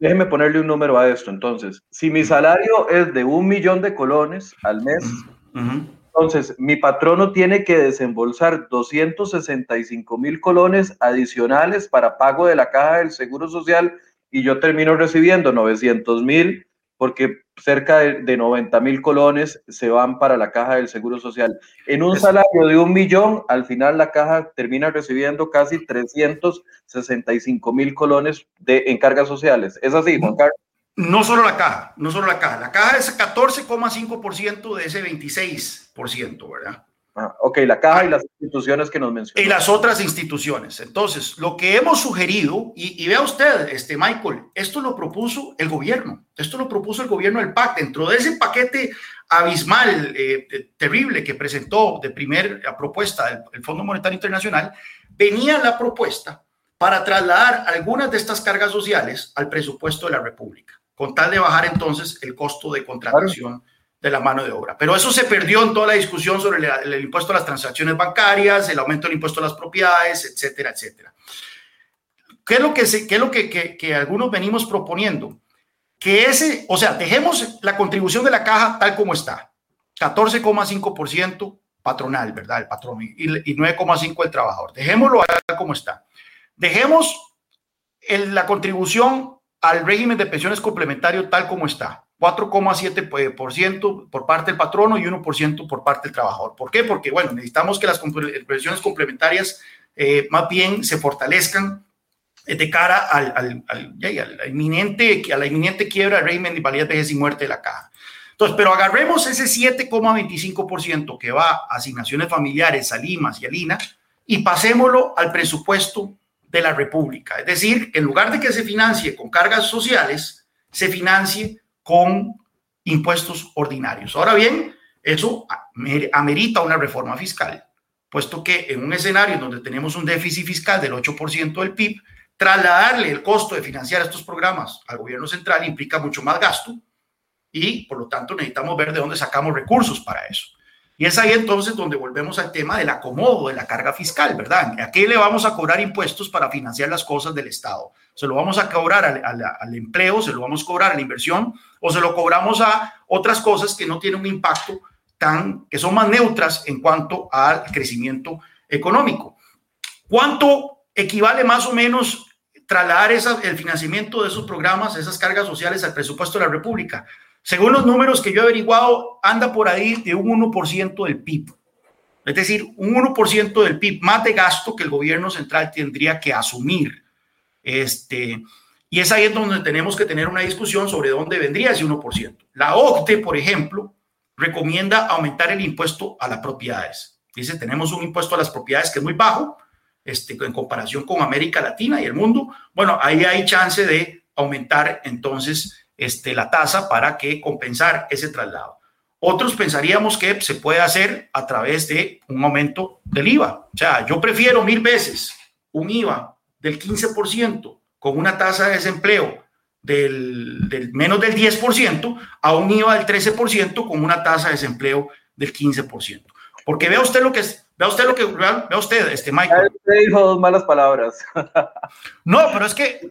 déjeme, ponerle un número a esto. Entonces, si mi salario es de un millón de colones al mes, entonces, mi patrono tiene que desembolsar 265 mil colones adicionales para pago de la caja del Seguro Social y yo termino recibiendo 900 mil porque cerca de, 90 mil colones se van para la caja del Seguro Social. En un salario de un millón, al final la caja termina recibiendo casi 365 mil colones de, en cargas sociales. ¿Es así, Juan Carlos? No solo la caja, no solo la caja. La caja es 14,5% de ese 26%, ¿verdad? Ah, ok, la caja y las instituciones que nos mencionó. Y las otras instituciones. Entonces, lo que hemos sugerido, y, vea usted, este Michael, esto lo propuso el gobierno, esto lo propuso el gobierno del PAC, dentro de ese paquete abismal, eh, terrible que presentó de primera propuesta el Fondo Monetario Internacional, venía la propuesta para trasladar algunas de estas cargas sociales al presupuesto de la República con tal de bajar entonces el costo de contratación de la mano de obra. Pero eso se perdió en toda la discusión sobre el, impuesto a las transacciones bancarias, el aumento del impuesto a las propiedades, etcétera, etcétera. ¿Qué es lo que, es lo que, algunos venimos proponiendo? Que ese, o sea, dejemos la contribución de la caja tal como está, 14,5% patronal, ¿verdad? El patrón y, y 9,5% el trabajador. Dejémoslo tal como está. Dejemos la contribución al régimen de pensiones complementario tal como está. 4,7% por parte del patrono y 1% por parte del trabajador. ¿Por qué? Porque, bueno, necesitamos que las pensiones complementarias eh, más bien se fortalezcan eh, de cara al, al, al, inminente, a la inminente quiebra del régimen de invalidez, vejez y muerte de la caja. Entonces, pero agarremos ese 7,25% que va a asignaciones familiares, a Limas y a Lina y pasémoslo al presupuesto de la República. Es decir, que en lugar de que se financie con cargas sociales, se financie con impuestos ordinarios. Ahora bien, eso amerita una reforma fiscal, puesto que en un escenario donde tenemos un déficit fiscal del 8% del PIB, trasladarle el costo de financiar estos programas al gobierno central implica mucho más gasto y por lo tanto necesitamos ver de dónde sacamos recursos para eso. Y es ahí entonces donde volvemos al tema del acomodo de la carga fiscal, ¿verdad? ¿A qué le vamos a cobrar impuestos para financiar las cosas del Estado? ¿Se lo vamos a cobrar al, empleo, se lo vamos a cobrar a la inversión o se lo cobramos a otras cosas que no tienen un impacto tan, que son más neutras en cuanto al crecimiento económico? ¿Cuánto equivale más o menos trasladar el financiamiento de esos programas, esas cargas sociales al presupuesto de la República? Según los números que yo he averiguado, anda por ahí de un 1% del PIB. Es decir, un 1% del PIB más de gasto que el gobierno central tendría que asumir. Este, y es ahí donde tenemos que tener una discusión sobre dónde vendría ese 1%. La OCDE, por ejemplo, recomienda aumentar el impuesto a las propiedades. Dice, tenemos un impuesto a las propiedades que es muy bajo este, en comparación con América Latina y el mundo. Bueno, ahí hay chance de aumentar entonces este, la tasa para que compensar ese traslado. Otros pensaríamos que se puede hacer a través de un aumento del IVA. O sea, yo prefiero mil veces un IVA del 15% con una tasa de desempleo del, menos del 10% a un IVA del 13% con una tasa de desempleo del 15%. Porque vea usted lo que es, vea usted lo que vea usted, este Michael. Usted dijo dos malas palabras. No, pero es que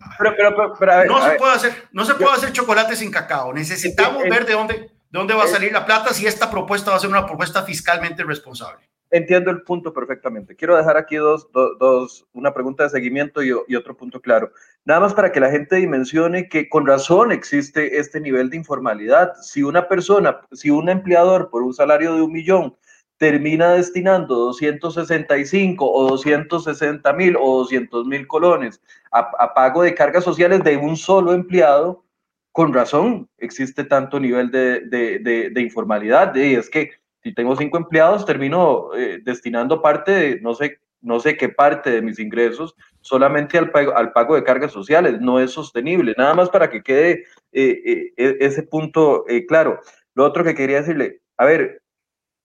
no se puede hacer, no se puede hacer chocolate sin cacao. Necesitamos ver de dónde, de dónde va a salir la plata si esta propuesta va a ser una propuesta fiscalmente responsable. Entiendo el punto perfectamente. Quiero dejar aquí dos, dos, una pregunta de seguimiento y, y, otro punto claro. Nada más para que la gente dimensione que con razón existe este nivel de informalidad. Si una persona, si un empleador por un salario de un millón termina destinando 265 o 260 mil o 200 mil colones a, a, pago de cargas sociales de un solo empleado, con razón existe tanto nivel de, de, de, de informalidad. Y es que si tengo cinco empleados, termino eh, destinando parte de, no sé, no sé qué parte de mis ingresos solamente al pago, al pago de cargas sociales. No es sostenible. Nada más para que quede eh, eh, e, ese punto claro. Lo otro que quería decirle, a ver,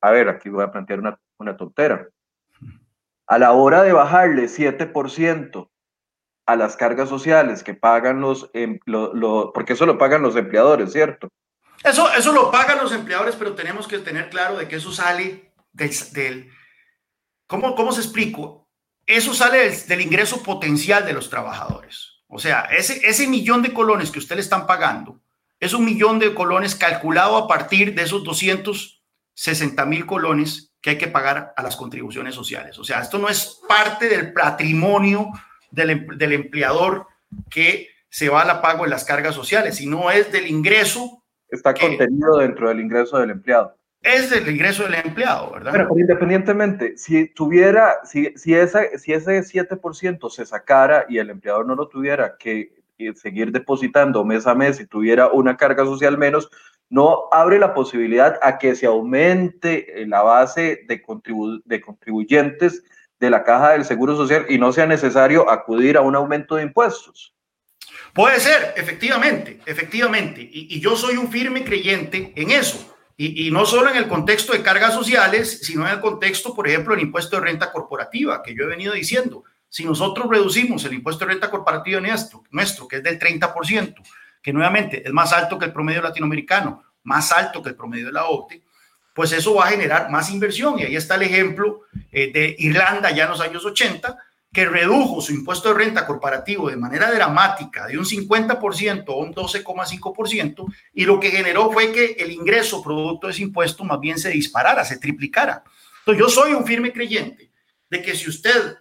a ver, aquí voy a plantear una, una tontera. A la hora de bajarle 7% a las cargas sociales que pagan los, em, lo, porque eso lo pagan los empleadores, ¿cierto? Eso, eso lo pagan los empleadores, pero tenemos que tener claro de que eso sale del... ¿cómo, ¿Cómo se explico? Eso sale del, del, ingreso potencial de los trabajadores. O sea, ese, ese millón de colones que usted le están pagando es un millón de colones calculado a partir de esos 260 mil colones que hay que pagar a las contribuciones sociales. O sea, esto no es parte del patrimonio del, em, del empleador que se va a la pago de las cargas sociales, sino es del ingreso está contenido dentro del ingreso del empleado. Es del ingreso del empleado, ¿verdad? Pero, independientemente, si tuviera, si, si, esa, si ese 7% se sacara y el empleador no lo tuviera que eh, seguir depositando mes a mes y tuviera una carga social menos, no abre la posibilidad a que se aumente eh, la base de, contribu de contribuyentes de la caja del Seguro Social y no sea necesario acudir a un aumento de impuestos. Puede ser, efectivamente, efectivamente. Y, yo soy un firme creyente en eso. Y, y, no solo en el contexto de cargas sociales, sino en el contexto, por ejemplo, del impuesto de renta corporativa, que yo he venido diciendo. Si nosotros reducimos el impuesto de renta corporativa nuestro, nuestro que es del 30%, que nuevamente es más alto que el promedio latinoamericano, más alto que el promedio de la OCDE, pues eso va a generar más inversión. Y ahí está el ejemplo eh, de Irlanda ya en los años 80, que redujo su impuesto de renta corporativo de manera dramática, de un 50% a un 12,5%, y lo que generó fue que el ingreso producto de ese impuesto más bien se disparara, se triplicara. Entonces yo soy un firme creyente de que si usted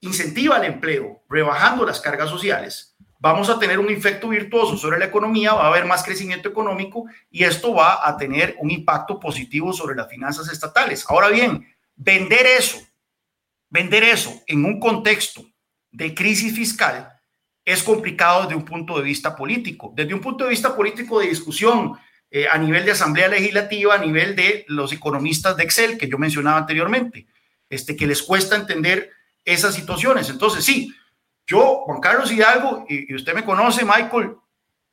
incentiva el empleo rebajando las cargas sociales, vamos a tener un efecto virtuoso sobre la economía, va a haber más crecimiento económico y esto va a tener un impacto positivo sobre las finanzas estatales. Ahora bien, vender eso Vender eso en un contexto de crisis fiscal es complicado desde un punto de vista político, desde un punto de vista político de discusión eh, a nivel de Asamblea Legislativa, a nivel de los economistas de Excel que yo mencionaba anteriormente, este, que les cuesta entender esas situaciones. Entonces, sí, yo, Juan Carlos Hidalgo, y, y usted me conoce, Michael,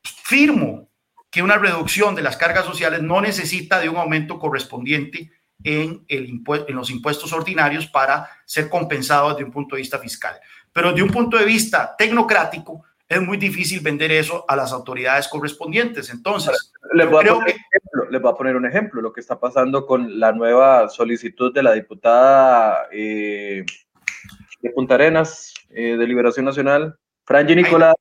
firmo que una reducción de las cargas sociales no necesita de un aumento correspondiente en, el en los impuestos ordinarios para ser compensados desde un punto de vista fiscal. Pero de un punto de vista tecnocrático, es muy difícil vender eso a las autoridades correspondientes. Entonces, les voy, a poner que... ejemplo, les voy a poner un ejemplo, lo que está pasando con la nueva solicitud de la diputada eh, de Punta Arenas, eh, de Liberación Nacional, Franji Nicolás.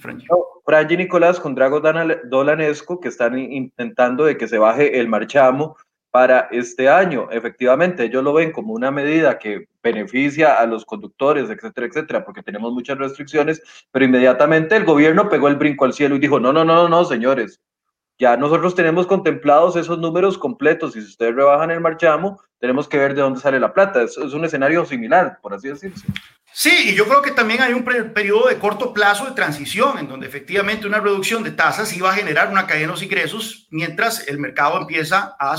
Franji. No, Franji Nicolás con Drago Dolanesco, que están intentando de que se baje el marchamo para este año. Efectivamente, ellos lo ven como una medida que beneficia a los conductores, etcétera, etcétera, porque tenemos muchas restricciones, pero inmediatamente el gobierno pegó el brinco al cielo y dijo, no, no, no, no, señores, ya nosotros tenemos contemplados esos números completos y si ustedes rebajan el marchamo, tenemos que ver de dónde sale la plata. Es, es un escenario similar, por así decirse. Sí, y yo creo que también hay un periodo de corto plazo de transición en donde efectivamente una reducción de tasas iba a generar una cadena de los ingresos mientras el mercado empieza a,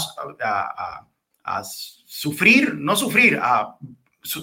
sufrir, no sufrir, a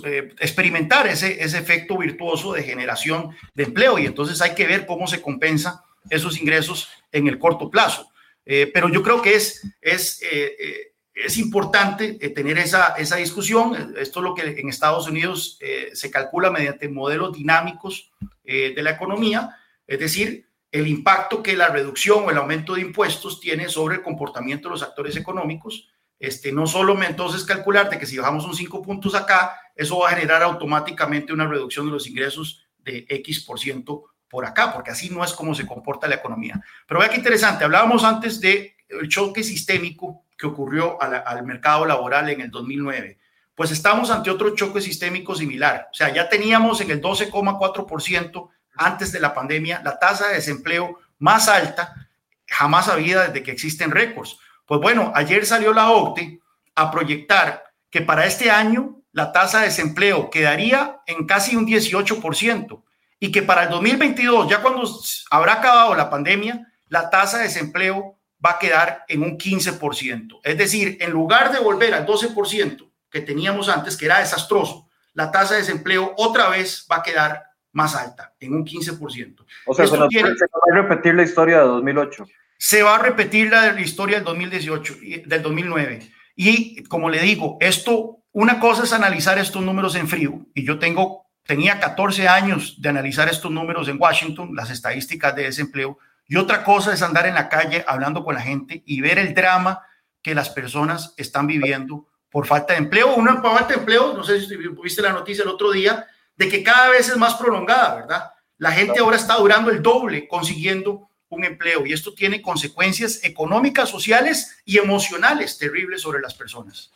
eh, experimentar ese, efecto virtuoso de generación de empleo y entonces hay que ver cómo se compensa esos ingresos en el corto plazo. Eh, pero yo creo que es, es, eh, es importante tener esa, esa discusión. Esto es lo que en Estados Unidos se calcula mediante modelos dinámicos de la economía, es decir, el impacto que la reducción o el aumento de impuestos tiene sobre el comportamiento de los actores económicos este, no solo entonces calcular de que si bajamos un 5 puntos acá, eso va a generar automáticamente una reducción de los ingresos de X por ciento por acá, porque así no es como se comporta la economía. Pero vea qué interesante, hablábamos antes del el choque sistémico que ocurrió al mercado laboral en el 2009. Pues estamos ante otro choque sistémico similar. O sea, ya teníamos en el 12,4% antes de la pandemia la tasa de desempleo más alta jamás habida desde que existen récords. Pues bueno, ayer salió la OCTE a proyectar que para este año la tasa de desempleo quedaría en casi un 18% y que para el 2022, ya cuando habrá acabado la pandemia, la tasa de desempleo va a quedar en un 15%. Es decir, en lugar de volver al 12% que teníamos antes, que era desastroso, la tasa de desempleo otra vez va a quedar más alta, en un 15%. O sea, se, nos, va a repetir la historia de 2008 se va a repetir la, historia del 2018, del 2009. Y como le digo, esto, una cosa es analizar estos números en frío, y yo tengo, tenía 14 años de analizar estos números en Washington, las estadísticas de desempleo, y otra cosa es andar en la calle hablando con la gente y ver el drama que las personas están viviendo por falta de empleo. Una falta de empleo, no sé si viste la noticia el otro día, de que cada vez es más prolongada, ¿verdad? La gente ahora está durando el doble consiguiendo un empleo y esto tiene consecuencias económicas, sociales y emocionales terribles sobre las personas.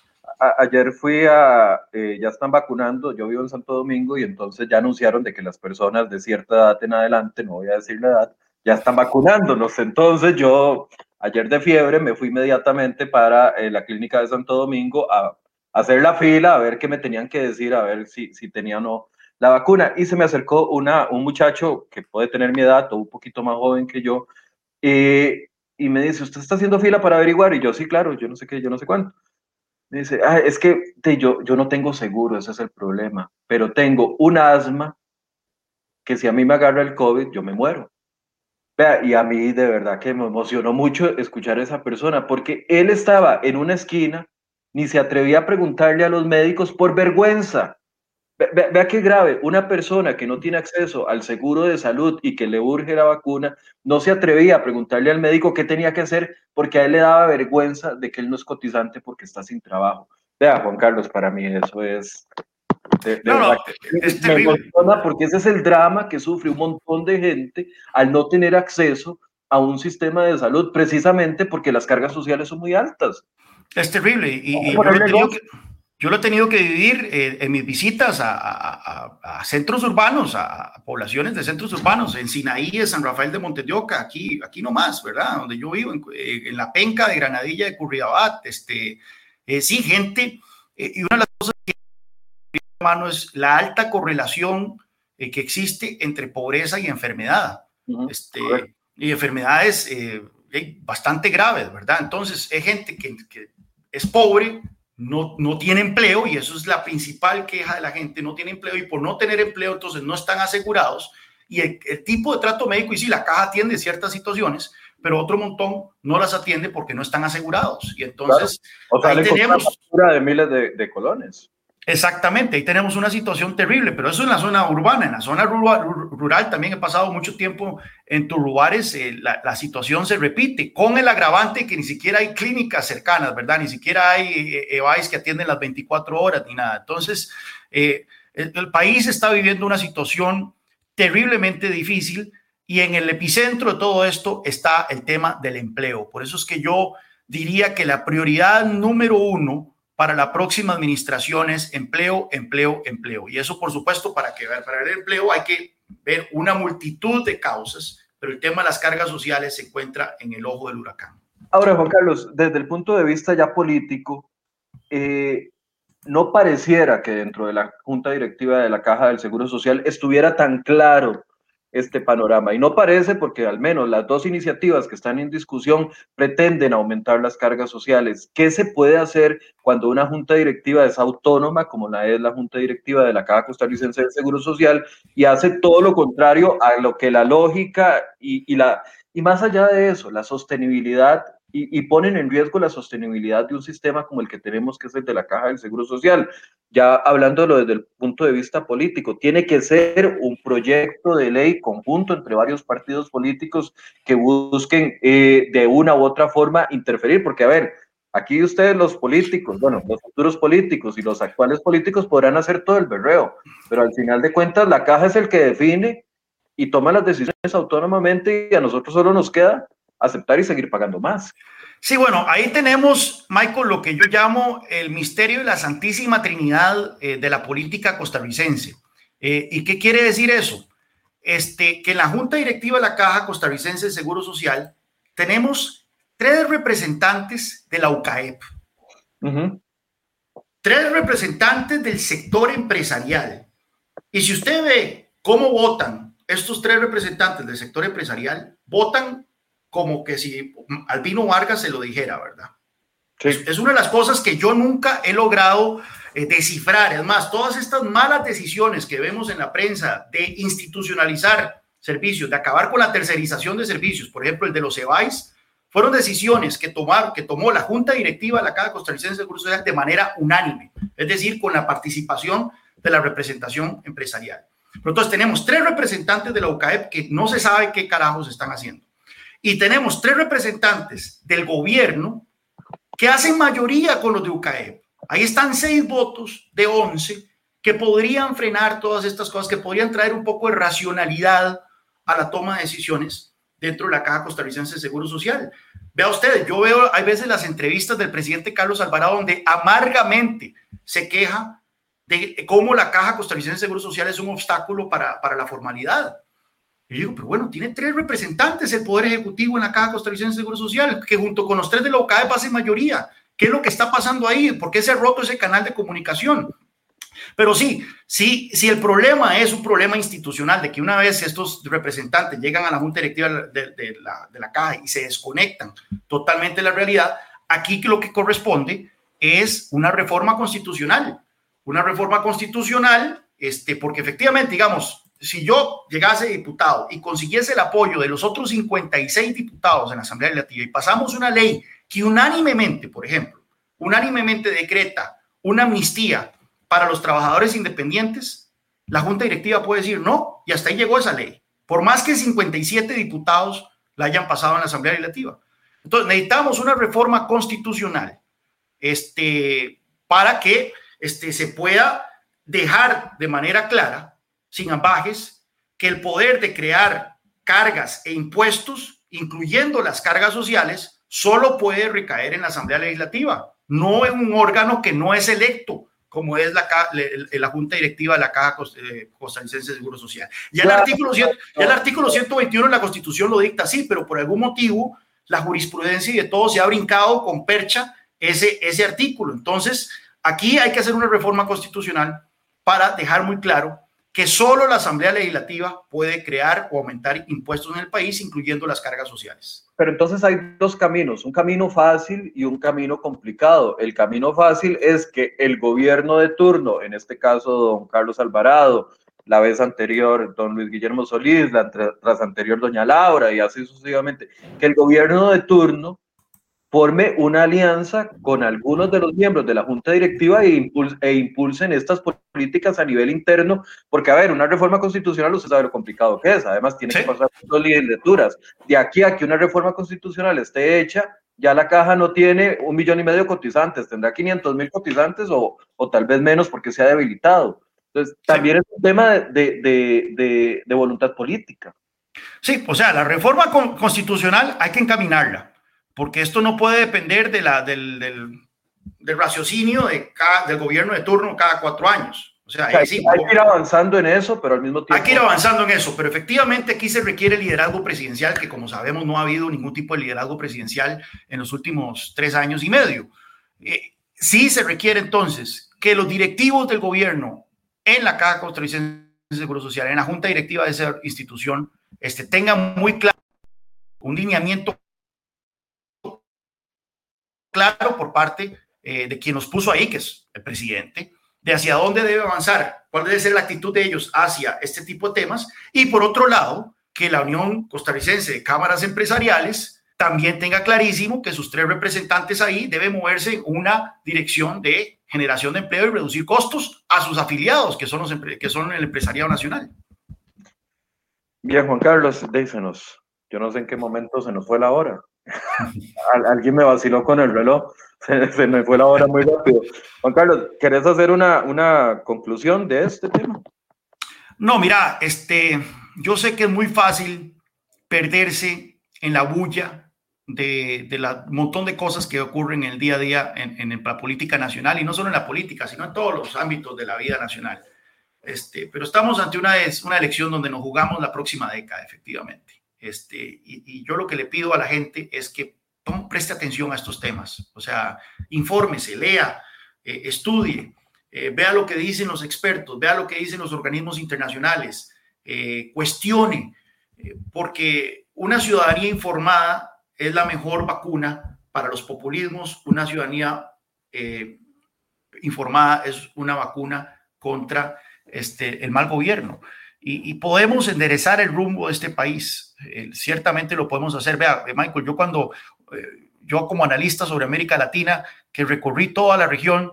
ayer fui a, eh, ya están vacunando, yo vivo en Santo Domingo y entonces ya anunciaron de que las personas de cierta edad en adelante, no voy a decir la edad, ya están vacunándonos. Entonces yo ayer de fiebre me fui inmediatamente para eh, la clínica de Santo Domingo a, hacer la fila, a ver qué me tenían que decir, a ver si, si tenía o no la vacuna. Y se me acercó una, un muchacho que puede tener mi edad o un poquito más joven que yo, y me dice, ¿usted está haciendo fila para averiguar? Y yo, sí, claro, yo no sé qué, yo no sé cuánto. Me dice, ah, es que yo, yo no tengo seguro, ese es el problema, pero tengo un asma que si a mí me agarra el COVID, yo me muero. Vea, y a mí de verdad que me emocionó mucho escuchar a esa persona, porque él estaba en una esquina, ni se atrevía a preguntarle a los médicos por vergüenza. Vea qué grave, una persona que no tiene acceso al seguro de salud y que le urge la vacuna, no se atrevía a preguntarle al médico qué tenía que hacer porque a él le daba vergüenza de que él no es cotizante porque está sin trabajo. Vea, Juan Carlos, para mí eso es... no, no, es porque ese es el drama que sufre un montón de gente al no tener acceso a un sistema de salud, precisamente porque las cargas sociales son muy altas. Es terrible. Y, yo lo he tenido que vivir eh, en mis visitas a, centros urbanos, a, poblaciones de centros urbanos, en Sinaí, en San Rafael de Montedioca, aquí, aquí nomás, ¿verdad? Donde yo vivo, en, eh, la penca de Granadilla de Curriabat. Este, eh, sí, gente. y una de las cosas que, hermano, es la alta correlación que existe entre pobreza y enfermedad. este, y enfermedades bastante graves, ¿verdad? Entonces, hay gente que, que es pobre, no, no tiene empleo y eso es la principal queja de la gente, no tiene empleo y por no tener empleo entonces no están asegurados y el, tipo de trato médico y sí, la caja atiende ciertas situaciones, pero otro montón no las atiende porque no están asegurados y entonces ahí tenemos una de miles de, de colones. Exactamente, ahí tenemos una situación terrible, pero eso en la zona urbana, en la zona rural, también he pasado mucho tiempo en tus lugares, eh, la, situación se repite, con el agravante que ni siquiera hay clínicas cercanas, ¿verdad? Ni siquiera hay eh, EVAIS que atienden las 24 horas ni nada. Entonces, eh, el, país está viviendo una situación terriblemente difícil y en el epicentro de todo esto está el tema del empleo. Por eso es que yo diría que la prioridad número uno para la próxima administración es empleo, empleo, empleo. Y eso, por supuesto, para que para el empleo hay que ver una multitud de causas, pero el tema de las cargas sociales se encuentra en el ojo del huracán. Ahora, Juan Carlos, desde el punto de vista ya político, eh, no pareciera que dentro de la Junta Directiva de la Caja del Seguro Social estuviera tan claro este panorama. Y no parece porque al menos las dos iniciativas que están en discusión pretenden aumentar las cargas sociales. ¿Qué se puede hacer cuando una junta directiva es autónoma, como la es la junta directiva de la Caja Costarricense del Seguro Social, y hace todo lo contrario a lo que la lógica y, la... Y más allá de eso, la sostenibilidad y, ponen en riesgo la sostenibilidad de un sistema como el que tenemos, que es el de la Caja del Seguro Social. Ya hablándolo desde el punto de vista político, tiene que ser un proyecto de ley conjunto entre varios partidos políticos que busquen eh, de una u otra forma interferir, porque a ver, aquí ustedes los políticos, bueno, los futuros políticos y los actuales políticos podrán hacer todo el berreo, pero al final de cuentas la caja es el que define y toma las decisiones autónomamente y a nosotros solo nos queda aceptar y seguir pagando más. Sí, bueno, ahí tenemos, Michael, lo que yo llamo el misterio de la Santísima Trinidad eh, de la política costarricense. Eh, ¿Y qué quiere decir eso? Este, que en la Junta Directiva de la Caja Costarricense de Seguro Social tenemos tres representantes de la UCAEP, tres representantes del sector empresarial. Y si usted ve cómo votan estos tres representantes del sector empresarial, votan como que si Albino Vargas se lo dijera, ¿verdad? Es, una de las cosas que yo nunca he logrado eh, descifrar. Es más, todas estas malas decisiones que vemos en la prensa de institucionalizar servicios, de acabar con la tercerización de servicios, por ejemplo, el de los EBAIS, fueron decisiones que, tomar, que tomó la Junta Directiva de la Caja Costarricense de Seguro Social de manera unánime, es decir, con la participación de la representación empresarial. Pero entonces tenemos tres representantes de la UCAEP que no se sabe qué carajos están haciendo y tenemos tres representantes del gobierno que hacen mayoría con los de UCAEP. Ahí están seis votos de once que podrían frenar todas estas cosas, que podrían traer un poco de racionalidad a la toma de decisiones dentro de la Caja Costarricense de Seguro Social. Vea ustedes, yo veo, hay veces las entrevistas del presidente Carlos Alvarado donde amargamente se queja de cómo la Caja Costarricense de Seguro Social es un obstáculo para, para la formalidad. Y digo, pero bueno, tiene tres representantes el Poder Ejecutivo en la Caja Costarricense de Seguro Social, que junto con los tres de la OCAE pasen mayoría. ¿Qué es lo que está pasando ahí? ¿Por qué se ha roto ese canal de comunicación? Pero sí, sí, si el problema es un problema institucional, de que una vez estos representantes llegan a la Junta Directiva de, la, de la Caja y se desconectan totalmente de la realidad, aquí lo que corresponde es una reforma constitucional. Una reforma constitucional, este, porque efectivamente, digamos, si yo llegase diputado y consiguiese el apoyo de los otros 56 diputados en la Asamblea Legislativa y pasamos una ley que unánimemente, por ejemplo, unánimemente decreta una amnistía para los trabajadores independientes, la Junta Directiva puede decir no, y hasta ahí llegó esa ley, por más que 57 diputados la hayan pasado en la Asamblea Legislativa. Entonces, necesitamos una reforma constitucional este, para que este, se pueda dejar de manera clara sin ambajes, que el poder de crear cargas e impuestos, incluyendo las cargas sociales, solo puede recaer en la Asamblea Legislativa, no en un órgano que no es electo, como es la, la Junta Directiva de la Caja eh, Costarricense de Seguro Social. Ya el, artículo, ya el artículo 121 de la Constitución lo dicta así, pero por algún motivo la jurisprudencia y de todo se ha brincado con percha ese, ese artículo. Entonces, aquí hay que hacer una reforma constitucional para dejar muy claro que solo la Asamblea Legislativa puede crear o aumentar impuestos en el país, incluyendo las cargas sociales. Pero entonces hay dos caminos, un camino fácil y un camino complicado. El camino fácil es que el gobierno de turno, en este caso don Carlos Alvarado, la vez anterior don Luis Guillermo Solís, la tras anterior doña Laura y así sucesivamente, que el gobierno de turno forme una alianza con algunos de los miembros de la Junta Directiva e, e, impulsen estas políticas a nivel interno, porque, a ver, una reforma constitucional, usted sabe lo complicado que es, además tiene que pasar por dos legislaturas. De aquí a que una reforma constitucional esté hecha, ya la caja no tiene un millón y medio de cotizantes, tendrá 500 mil cotizantes o, o, tal vez menos porque se ha debilitado. Entonces, también es un tema de, de, de voluntad política. Sí, o sea, la reforma constitucional hay que encaminarla porque esto no puede depender de la, del, del, raciocinio de del gobierno de turno cada cuatro años. O sea, hay, que ir avanzando en eso, pero al mismo tiempo... Hay que ir avanzando en eso, pero efectivamente aquí se requiere liderazgo presidencial, que como sabemos no ha habido ningún tipo de liderazgo presidencial en los últimos tres años y medio. Eh, sí se requiere entonces que los directivos del gobierno en la Caja Costarricense de Seguro Social, en la Junta Directiva de esa institución, este, tengan muy claro un lineamiento claro por parte eh, de quien nos puso ahí, que es el presidente, de hacia dónde debe avanzar, cuál debe ser la actitud de ellos hacia este tipo de temas, y por otro lado, que la Unión Costarricense de Cámaras Empresariales también tenga clarísimo que sus tres representantes ahí deben moverse en una dirección de generación de empleo y reducir costos a sus afiliados, que son, los, que son el empresariado nacional. Bien, Juan Carlos, dícenos, yo no sé en qué momento se nos fue la hora. Alguien me vaciló con el reloj. [LAUGHS] Se, me fue la hora muy rápido. Juan Carlos, ¿querés hacer una, una conclusión de este tema? No, mira, este, yo sé que es muy fácil perderse en la bulla de, de la montón de cosas que ocurren en el día a día en, en, la política nacional y no solo en la política, sino en todos los ámbitos de la vida nacional. Este, pero estamos ante una, una elección donde nos jugamos la próxima década, efectivamente. Este, y, yo lo que le pido a la gente es que preste atención a estos temas, o sea, infórmese, lea, eh, estudie, eh, vea lo que dicen los expertos, vea lo que dicen los organismos internacionales, eh, cuestione, porque una ciudadanía informada es la mejor vacuna para los populismos, una ciudadanía informada es una vacuna contra este, el mal gobierno. Y podemos enderezar el rumbo de este país. Ciertamente lo podemos hacer. Vea, Michael, yo cuando eh, yo como analista sobre América Latina, que recorrí toda la región,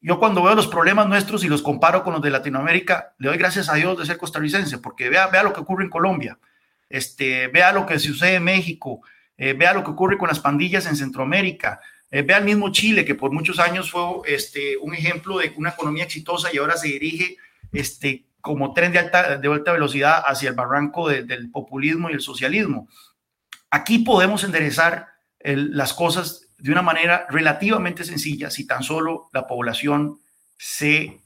yo cuando veo los problemas nuestros y los comparo con los de Latinoamérica, le doy gracias a Dios de ser costarricense, porque vea, vea lo que ocurre en Colombia, este, vea lo que sucede en México, eh, vea lo que ocurre con las pandillas en Centroamérica, eh, vea el mismo Chile, que por muchos años fue este, un ejemplo de una economía exitosa y ahora se dirige este, como tren de alta, de alta velocidad hacia el barranco del populismo y el socialismo. Aquí podemos enderezar las cosas de una manera relativamente sencilla si tan solo la población se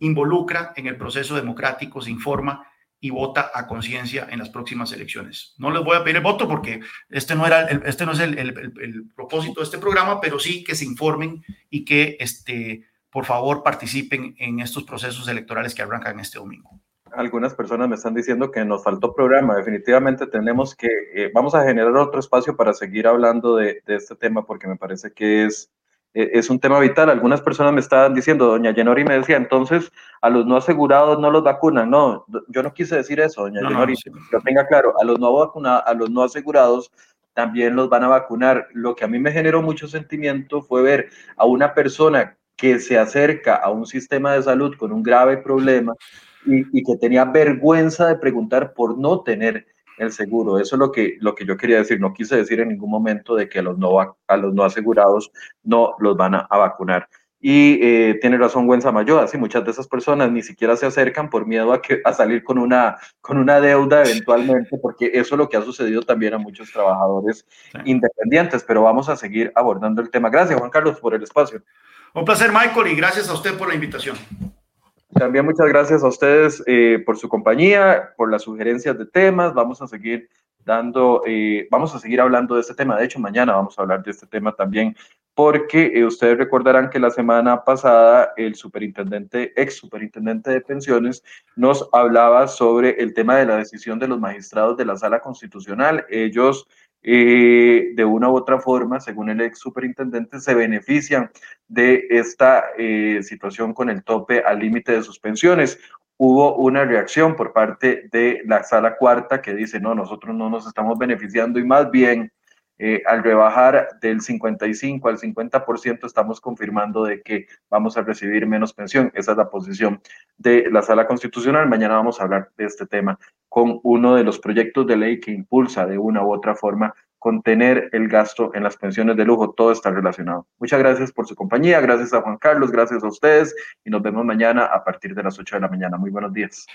involucra en el proceso democrático, se informa y vota a conciencia en las próximas elecciones. No les voy a pedir el voto porque este no, era este no es el, propósito de este programa, pero sí que se informen y que este, por favor participen en estos procesos electorales que arrancan este domingo algunas personas me están diciendo que nos faltó programa. Definitivamente tenemos que, eh, vamos a generar otro espacio para seguir hablando de, este tema porque me parece que es, eh, es un tema vital. Algunas personas me estaban diciendo, doña Yenori me decía, entonces a los no asegurados no los vacunan. No, yo no quise decir eso, doña no, Yenori. No, tenga claro, a los no vacunados, a los no asegurados también los van a vacunar. Lo que a mí me generó mucho sentimiento fue ver a una persona que se acerca a un sistema de salud con un grave problema y, que tenía vergüenza de preguntar por no tener el seguro. Eso es lo que, lo que yo quería decir. No quise decir en ningún momento de que a los no, a los no asegurados no los van a, vacunar. Y eh, tiene razón Gwen Samayoa, sí, muchas de esas personas ni siquiera se acercan por miedo a, que, a salir con una, con una deuda eventualmente, porque eso es lo que ha sucedido también a muchos trabajadores independientes, pero vamos a seguir abordando el tema. Gracias, Juan Carlos, por el espacio. Un placer, Michael, y gracias a usted por la invitación. También muchas gracias a ustedes eh, por su compañía, por las sugerencias de temas. Vamos a seguir dando, eh, vamos a seguir hablando de este tema. De hecho, mañana vamos a hablar de este tema también, porque eh, ustedes recordarán que la semana pasada el superintendente, ex superintendente de pensiones, nos hablaba sobre el tema de la decisión de los magistrados de la sala constitucional. Ellos eh, de una u otra forma, según el ex superintendente, se benefician de esta eh, situación con el tope al límite de suspensiones. Hubo una reacción por parte de la sala cuarta que dice, no, nosotros no nos estamos beneficiando y más bien eh, al rebajar del 55 al 50% estamos confirmando de que vamos a recibir menos pensión. Esa es la posición de la sala constitucional. Mañana vamos a hablar de este tema con uno de los proyectos de ley que impulsa de una u otra forma contener el gasto en las pensiones de lujo. Todo está relacionado. Muchas gracias por su compañía. Gracias a Juan Carlos. Gracias a ustedes y nos vemos mañana a partir de las 8 de la mañana. Muy buenos días.